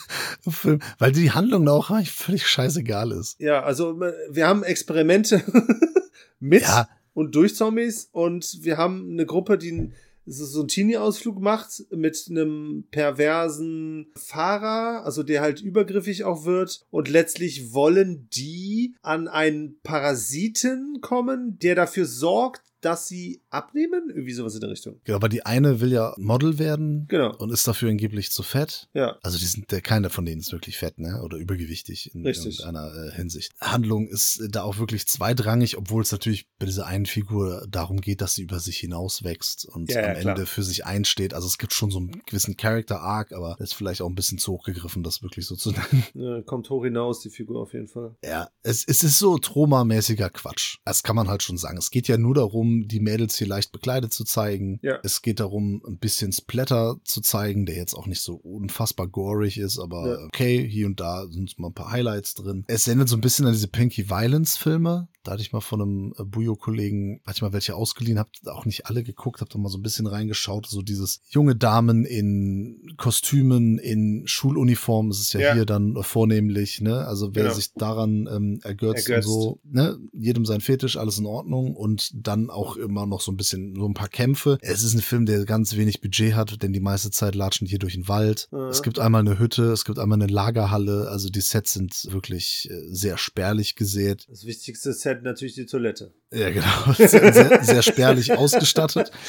Weil die Handlung auch völlig scheißegal ist. Ja, also wir haben Experimente mit Ja. und durch Zombies und wir haben eine Gruppe, die so einen Teenie-Ausflug macht mit einem perversen Fahrer, also der halt übergriffig auch wird und letztlich wollen die an einen Parasiten kommen, der dafür sorgt, dass sie abnehmen? Irgendwie sowas in der Richtung. Genau, aber die eine will ja Model werden Genau. und ist dafür angeblich zu fett. Ja. Also die sind, der, keiner von denen ist wirklich fett, ne? Oder übergewichtig in Richtig. irgendeiner äh, Hinsicht. Handlung ist äh, da auch wirklich zweitrangig, obwohl es natürlich bei dieser einen Figur darum geht, dass sie über sich hinaus wächst und Ja, ja, am klar. Ende für sich einsteht. Also es gibt schon so einen gewissen Character-Arc, aber ist vielleicht auch ein bisschen zu hoch gegriffen, das wirklich so zu nennen. Ja, kommt hoch hinaus, die Figur auf jeden Fall. Ja, es, es ist so Troma-mäßiger Quatsch. Das kann man halt schon sagen. Es geht ja nur darum, die Mädels hier leicht bekleidet zu zeigen. Ja. Es geht darum, ein bisschen Splatter zu zeigen, der jetzt auch nicht so unfassbar gorig ist, aber Ja. okay, hier und da sind mal ein paar Highlights drin. Es sendet so ein bisschen an diese Pinky Violence-Filme. Da hatte ich mal von einem äh, Bujo-Kollegen, hatte ich mal welche ausgeliehen, hab auch nicht alle geguckt, hab da mal so ein bisschen reingeschaut. So dieses junge Damen in Kostümen, in Schuluniform, das ist ja, Ja. hier dann vornehmlich, ne? Also wer Genau. sich daran ähm, ergötzt, Ergötzt. und so, ne? Jedem sein Fetisch, alles in Ordnung und dann auch immer noch so ein bisschen, so ein paar Kämpfe. Es ist ein Film, der ganz wenig Budget hat, denn die meiste Zeit latschen die hier durch den Wald. Mhm. Es gibt einmal eine Hütte, es gibt einmal eine Lagerhalle, also die Sets sind wirklich äh, sehr spärlich gesät. Das wichtigste Set natürlich die Toilette. Ja, genau. Sehr, sehr spärlich ausgestattet.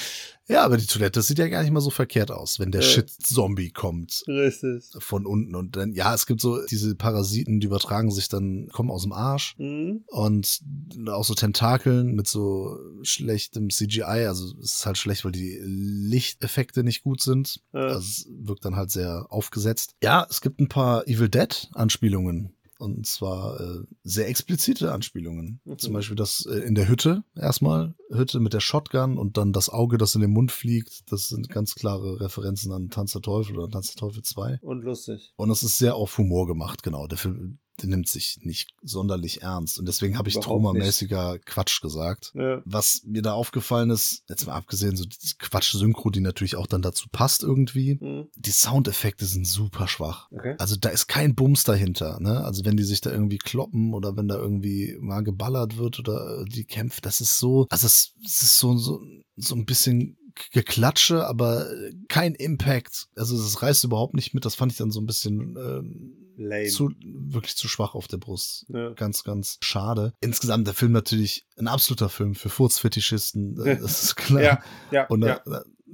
Ja, aber die Toilette sieht ja gar nicht mal so verkehrt aus, wenn der Ja. Shit-Zombie kommt Richtig. von unten und dann, ja, es gibt so diese Parasiten, die übertragen sich dann, kommen aus dem Arsch Mhm. und auch so Tentakeln mit so schlechtem CGI, also es ist halt schlecht, weil die Lichteffekte nicht gut sind. Ja. Also es wirkt dann halt sehr aufgesetzt. Ja, es gibt ein paar Evil Dead Anspielungen. Und zwar äh, sehr explizite Anspielungen. Mhm. Zum Beispiel das äh, in der Hütte erstmal. Hütte mit der Shotgun und dann das Auge, das in den Mund fliegt. Das sind ganz klare Referenzen an Tanz der Teufel oder Tanz der Teufel 2. Und lustig. Und es ist sehr auf Humor gemacht, genau. Der Film der nimmt sich nicht sonderlich ernst. Und deswegen habe ich traumamäßiger Quatsch gesagt. Ja. Was mir da aufgefallen ist, jetzt mal abgesehen, so die Quatsch-Synchro, die natürlich auch dann dazu passt irgendwie. Mhm. Die Soundeffekte sind super schwach. Okay. Also da ist kein Bums dahinter, ne? Also wenn die sich da irgendwie kloppen oder wenn da irgendwie mal geballert wird oder äh, die kämpfen, das ist so, also es, es ist so, so, so ein bisschen Geklatsche, aber kein Impact. Also das reißt überhaupt nicht mit. Das fand ich dann so ein bisschen ähm, Lame. zu, wirklich zu schwach auf der Brust. Ja. Ganz, ganz schade. Insgesamt der Film natürlich ein absoluter Film für Furzfetischisten, äh, das ist klar. Ja, ja, Und ja.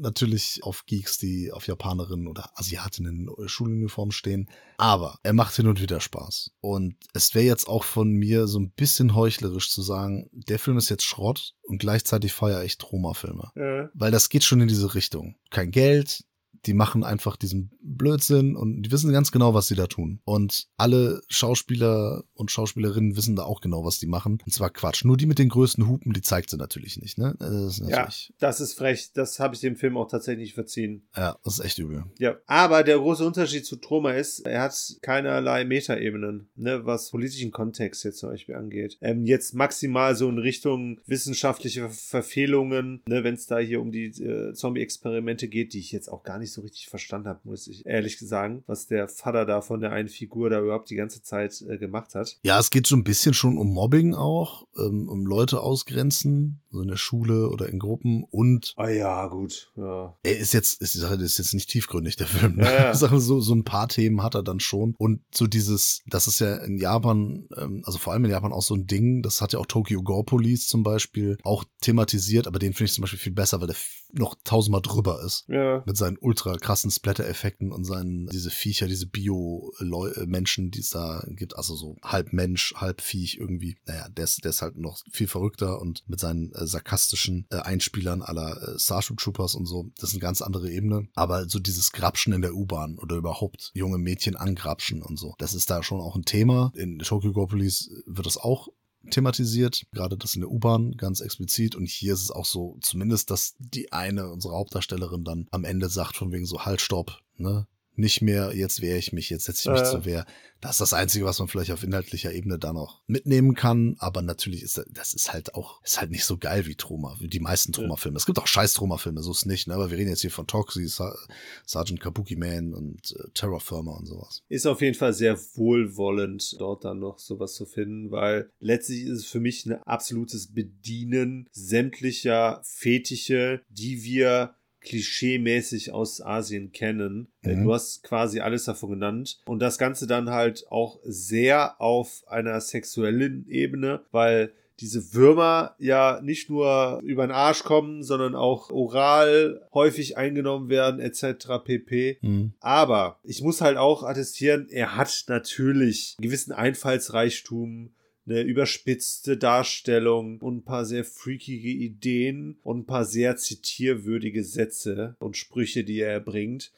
Äh, natürlich auf Geeks, die auf Japanerinnen oder Asiatinnen in Schuluniform stehen. Aber er macht hin und wieder Spaß. Und es wäre jetzt auch von mir so ein bisschen heuchlerisch zu sagen, der Film ist jetzt Schrott und gleichzeitig feiere ich Troma-Filme. Ja. Weil das geht schon in diese Richtung. Kein Geld, die machen einfach diesen Blödsinn und die wissen ganz genau, was sie da tun. Und alle Schauspieler und Schauspielerinnen wissen da auch genau, was die machen. Und zwar Quatsch. Nur die mit den größten Hupen, die zeigt sie natürlich nicht, ne? Das ist ja, natürlich, das ist frech. Das habe ich dem Film auch tatsächlich verziehen. ja, das ist echt übel. Ja, aber der große Unterschied zu Troma ist, er hat keinerlei Metaebenen, ne, was politischen Kontext jetzt zum Beispiel angeht. Ähm, jetzt maximal so in Richtung wissenschaftliche Verfehlungen, ne, wenn es da hier um die äh, Zombie-Experimente geht, die ich jetzt auch gar nicht so richtig verstanden habe, muss ich ehrlich sagen, was der Vater da von der einen Figur da überhaupt die ganze Zeit äh, gemacht hat. Ja, es geht so ein bisschen schon um Mobbing auch, ähm, um Leute ausgrenzen, so in der Schule oder in Gruppen und Ah ja, gut, ja. er ist jetzt, ist die Sache, das ist jetzt nicht tiefgründig, der Film. Ne? Ja, ja. So, so ein paar Themen hat er dann schon. Und so dieses, das ist ja in Japan, ähm, also vor allem in Japan auch so ein Ding, das hat ja auch Tokyo Gore Police zum Beispiel auch thematisiert, aber den finde ich zum Beispiel viel besser, weil der noch tausendmal drüber ist. Ja, Mit seinen ultra krassen Splatter-Effekten und seinen, diese Viecher, diese Bio-Menschen, die es da gibt, also so halb Mensch, halb Viech irgendwie. Naja, der ist, der ist halt noch viel verrückter und mit seinen äh, sarkastischen äh, Einspielern aller äh, Starship Troopers und so, das ist eine ganz andere Ebene. Aber so dieses Grapschen in der U-Bahn oder überhaupt junge Mädchen angrapschen und so, das ist da schon auch ein Thema. In Tokyo Gore Police wird das auch thematisiert, gerade das in der U-Bahn ganz explizit und hier ist es auch so, zumindest, dass die eine, unsere Hauptdarstellerin dann am Ende sagt von wegen so, halt, stopp, ne? Nicht mehr, jetzt wehre ich mich, jetzt setze ich mich Äh. zur Wehr. Das ist das Einzige, was man vielleicht auf inhaltlicher Ebene da noch mitnehmen kann. Aber natürlich ist das- das ist halt auch, ist halt nicht so geil wie Troma, wie die meisten Troma-Filme. Es gibt auch scheiß Troma-Filme, so ist nicht, ne? Aber wir reden jetzt hier von Toxie, Sa Sergeant Kabuki Man und äh, Terror Firma und sowas. Ist auf jeden Fall sehr wohlwollend, dort dann noch sowas zu finden, weil letztlich ist es für mich ein absolutes Bedienen sämtlicher Fetische, die wir klischeemäßig aus Asien kennen. Äh, Mhm. Du hast quasi alles davon genannt. Und das Ganze dann halt auch sehr auf einer sexuellen Ebene, weil diese Würmer ja nicht nur über den Arsch kommen, sondern auch oral häufig eingenommen werden, etc. pp. Mhm. Aber ich muss halt auch attestieren, er hat natürlich einen gewissen Einfallsreichtum, eine überspitzte Darstellung und ein paar sehr freakige Ideen und ein paar sehr zitierwürdige Sätze und Sprüche, die er bringt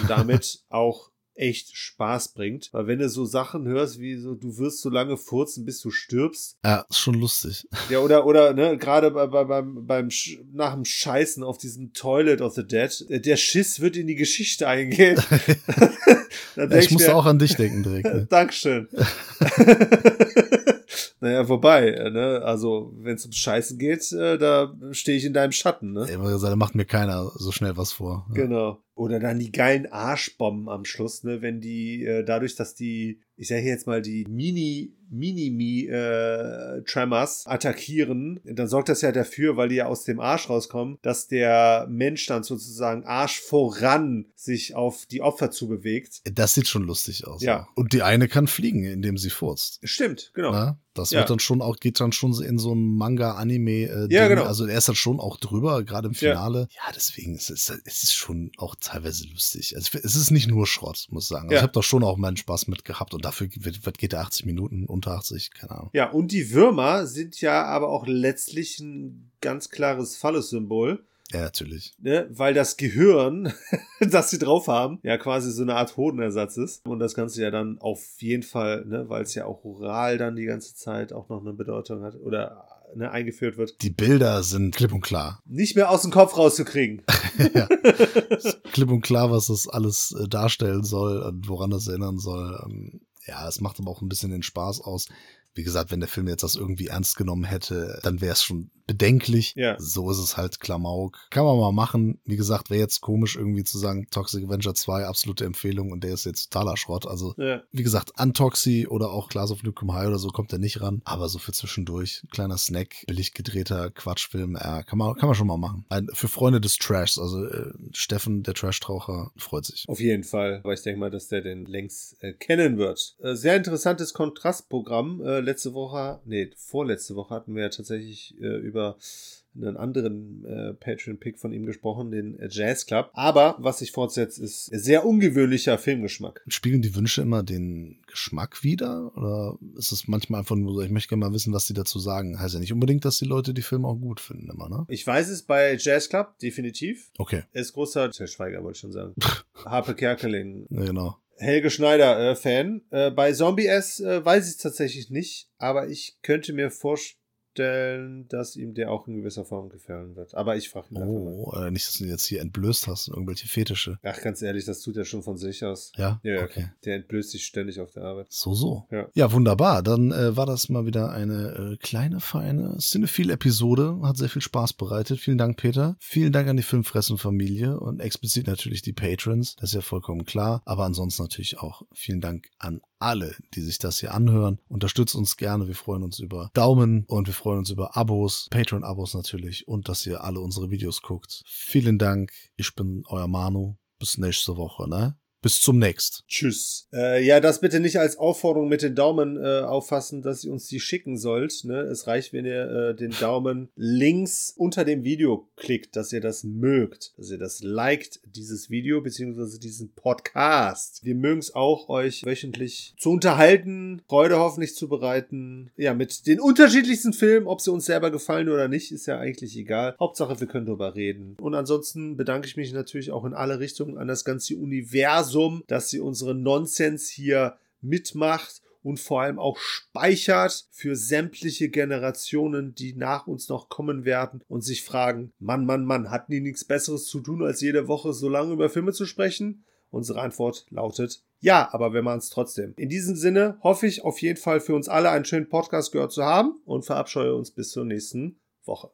und damit auch echt Spaß bringt. Weil wenn du so Sachen hörst wie so, du wirst so lange furzen, bis du stirbst, Ja, ist schon lustig. ja, oder, oder, ne, gerade bei, bei, beim, beim, nach dem Scheißen auf diesem Toilet of the Dead, äh, der Schiss wird in die Geschichte eingehen. Denk ich musste auch an dich denken direkt. Ne? Dankeschön. naja, wobei, äh, ne, also, wenn es ums Scheißen geht, äh, da stehe ich in deinem Schatten, ne? Aber gesagt, da macht mir keiner so schnell was vor. Ja. Genau. Oder dann die geilen Arschbomben am Schluss, ne, wenn die, äh, dadurch, dass die, ich sage jetzt mal, die Mini, Mini-Mi äh, attackieren, dann sorgt das ja dafür, weil die ja aus dem Arsch rauskommen, dass der Mensch dann sozusagen Arsch voran sich auf die Opfer zubewegt. Das sieht schon lustig aus. Ja. Und die eine kann fliegen, indem sie furzt. Stimmt, genau. Na? Das Ja. wird dann schon auch, geht dann schon in so ein Manga-Anime. Äh, Ja, Ding. genau. Also er ist dann schon auch drüber, gerade im Ja. Finale. Ja, deswegen ist es, es ist schon auch teilweise lustig. Also es ist nicht nur Schrott, muss ich sagen. Also Ja. Ich habe da schon auch meinen Spaß mit gehabt und dafür wird, wird geht er 80 Minuten, unter 80, keine Ahnung. Ja, und die Würmer sind ja aber auch letztlich ein ganz klares Phallus-Symbol. Ja, natürlich. ne, weil das Gehirn, das sie drauf haben, ja quasi so eine Art Hodenersatz ist. Und das Ganze ja dann auf jeden Fall, ne, weil es ja auch oral dann die ganze Zeit auch noch eine Bedeutung hat oder ne, eingeführt wird, Die Bilder sind klipp und klar. nicht mehr aus dem Kopf rauszukriegen. ja. klipp und klar, was das alles äh, darstellen soll und woran das erinnern soll. Ja, es macht aber auch ein bisschen den Spaß aus. Wie gesagt, wenn der Film jetzt das irgendwie ernst genommen hätte, dann wäre es schon bedenklich. Ja. So ist es halt Klamauk. Kann man mal machen. Wie gesagt, wäre jetzt komisch irgendwie zu sagen, Toxic Avenger 2, absolute Empfehlung und der ist jetzt totaler Schrott. Also, Ja. wie gesagt, an Toxi oder auch Class of Nukem High oder so kommt er nicht ran. Aber so für zwischendurch, kleiner Snack, billig gedrehter Quatschfilm, ja, kann man, kann man schon mal machen. Ein, für Freunde des Trashs, also äh, Steffen, der Trash-Traucher, freut sich. Auf jeden Fall. Aber ich denke mal, dass der den längst äh, kennen wird. Äh, sehr interessantes Kontrastprogramm. Äh, letzte Woche, nee, vorletzte Woche hatten wir ja tatsächlich äh, über einen anderen äh, Patreon-Pick von ihm gesprochen, den äh, Jazz Club. Aber was sich fortsetzt, ist sehr ungewöhnlicher Filmgeschmack. Spiegeln die Wünsche immer den Geschmack wieder? Oder ist es manchmal einfach nur so, ich möchte gerne mal wissen, was die dazu sagen? Heißt ja nicht unbedingt, dass die Leute die Filme auch gut finden immer, ne? Ich weiß es bei Jazz Club, definitiv. Okay, Er ist großer, Herr Schweiger wollte ich schon sagen. Harpe Kerkeling, ja, genau. Helge Schneider äh, Fan. Äh, bei Zombie S äh, weiß ich es tatsächlich nicht, aber ich könnte mir vorstellen, dass ihm der auch in gewisser Form gefallen wird. Aber ich frage ihn einfach mal. Oh, äh, nicht, dass du ihn jetzt hier entblößt hast, irgendwelche Fetische. Ach, ganz ehrlich, das tut er schon von sich aus. Ja? Ja, ja, okay. Der entblößt sich ständig auf der Arbeit. So, so. Ja. Ja, wunderbar. Dann äh, war das mal wieder eine äh, kleine, feine Cinephile-Episode. Hat sehr viel Spaß bereitet. Vielen Dank, Peter. Vielen Dank an die Filmfressen-Familie und explizit natürlich die Patrons. Das ist ja vollkommen klar. Aber ansonsten natürlich auch vielen Dank an alle, die sich das hier anhören. Unterstützt uns gerne. Wir freuen uns über Daumen und wir freuen uns über Abos, Patreon-Abos natürlich und dass ihr alle unsere Videos guckt. Vielen Dank. Ich bin euer Manu. Bis nächste Woche, ne? Bis zum nächsten. Tschüss. Äh, ja, das bitte nicht als Aufforderung mit den Daumen äh, auffassen, dass ihr uns die schicken sollt. Ne? Es reicht, wenn ihr äh, den Daumen links unter dem Video klickt, dass ihr das mögt, dass ihr das liked, dieses Video beziehungsweise diesen Podcast. Wir mögen es auch, euch wöchentlich zu unterhalten, Freude hoffentlich zu bereiten. Ja, mit den unterschiedlichsten Filmen, ob sie uns selber gefallen oder nicht, ist ja eigentlich egal. Hauptsache, wir können drüber reden. Und ansonsten bedanke ich mich natürlich auch in alle Richtungen an das ganze Universum, dass sie unsere Nonsens hier mitmacht und vor allem auch speichert für sämtliche Generationen, die nach uns noch kommen werden und sich fragen, Mann, Mann, Mann, hatten die nichts Besseres zu tun, als jede Woche so lange über Filme zu sprechen? Unsere Antwort lautet ja, aber wir machen es trotzdem. In diesem Sinne hoffe ich auf jeden Fall für uns alle einen schönen Podcast gehört zu haben und verabscheue uns bis zur nächsten Woche.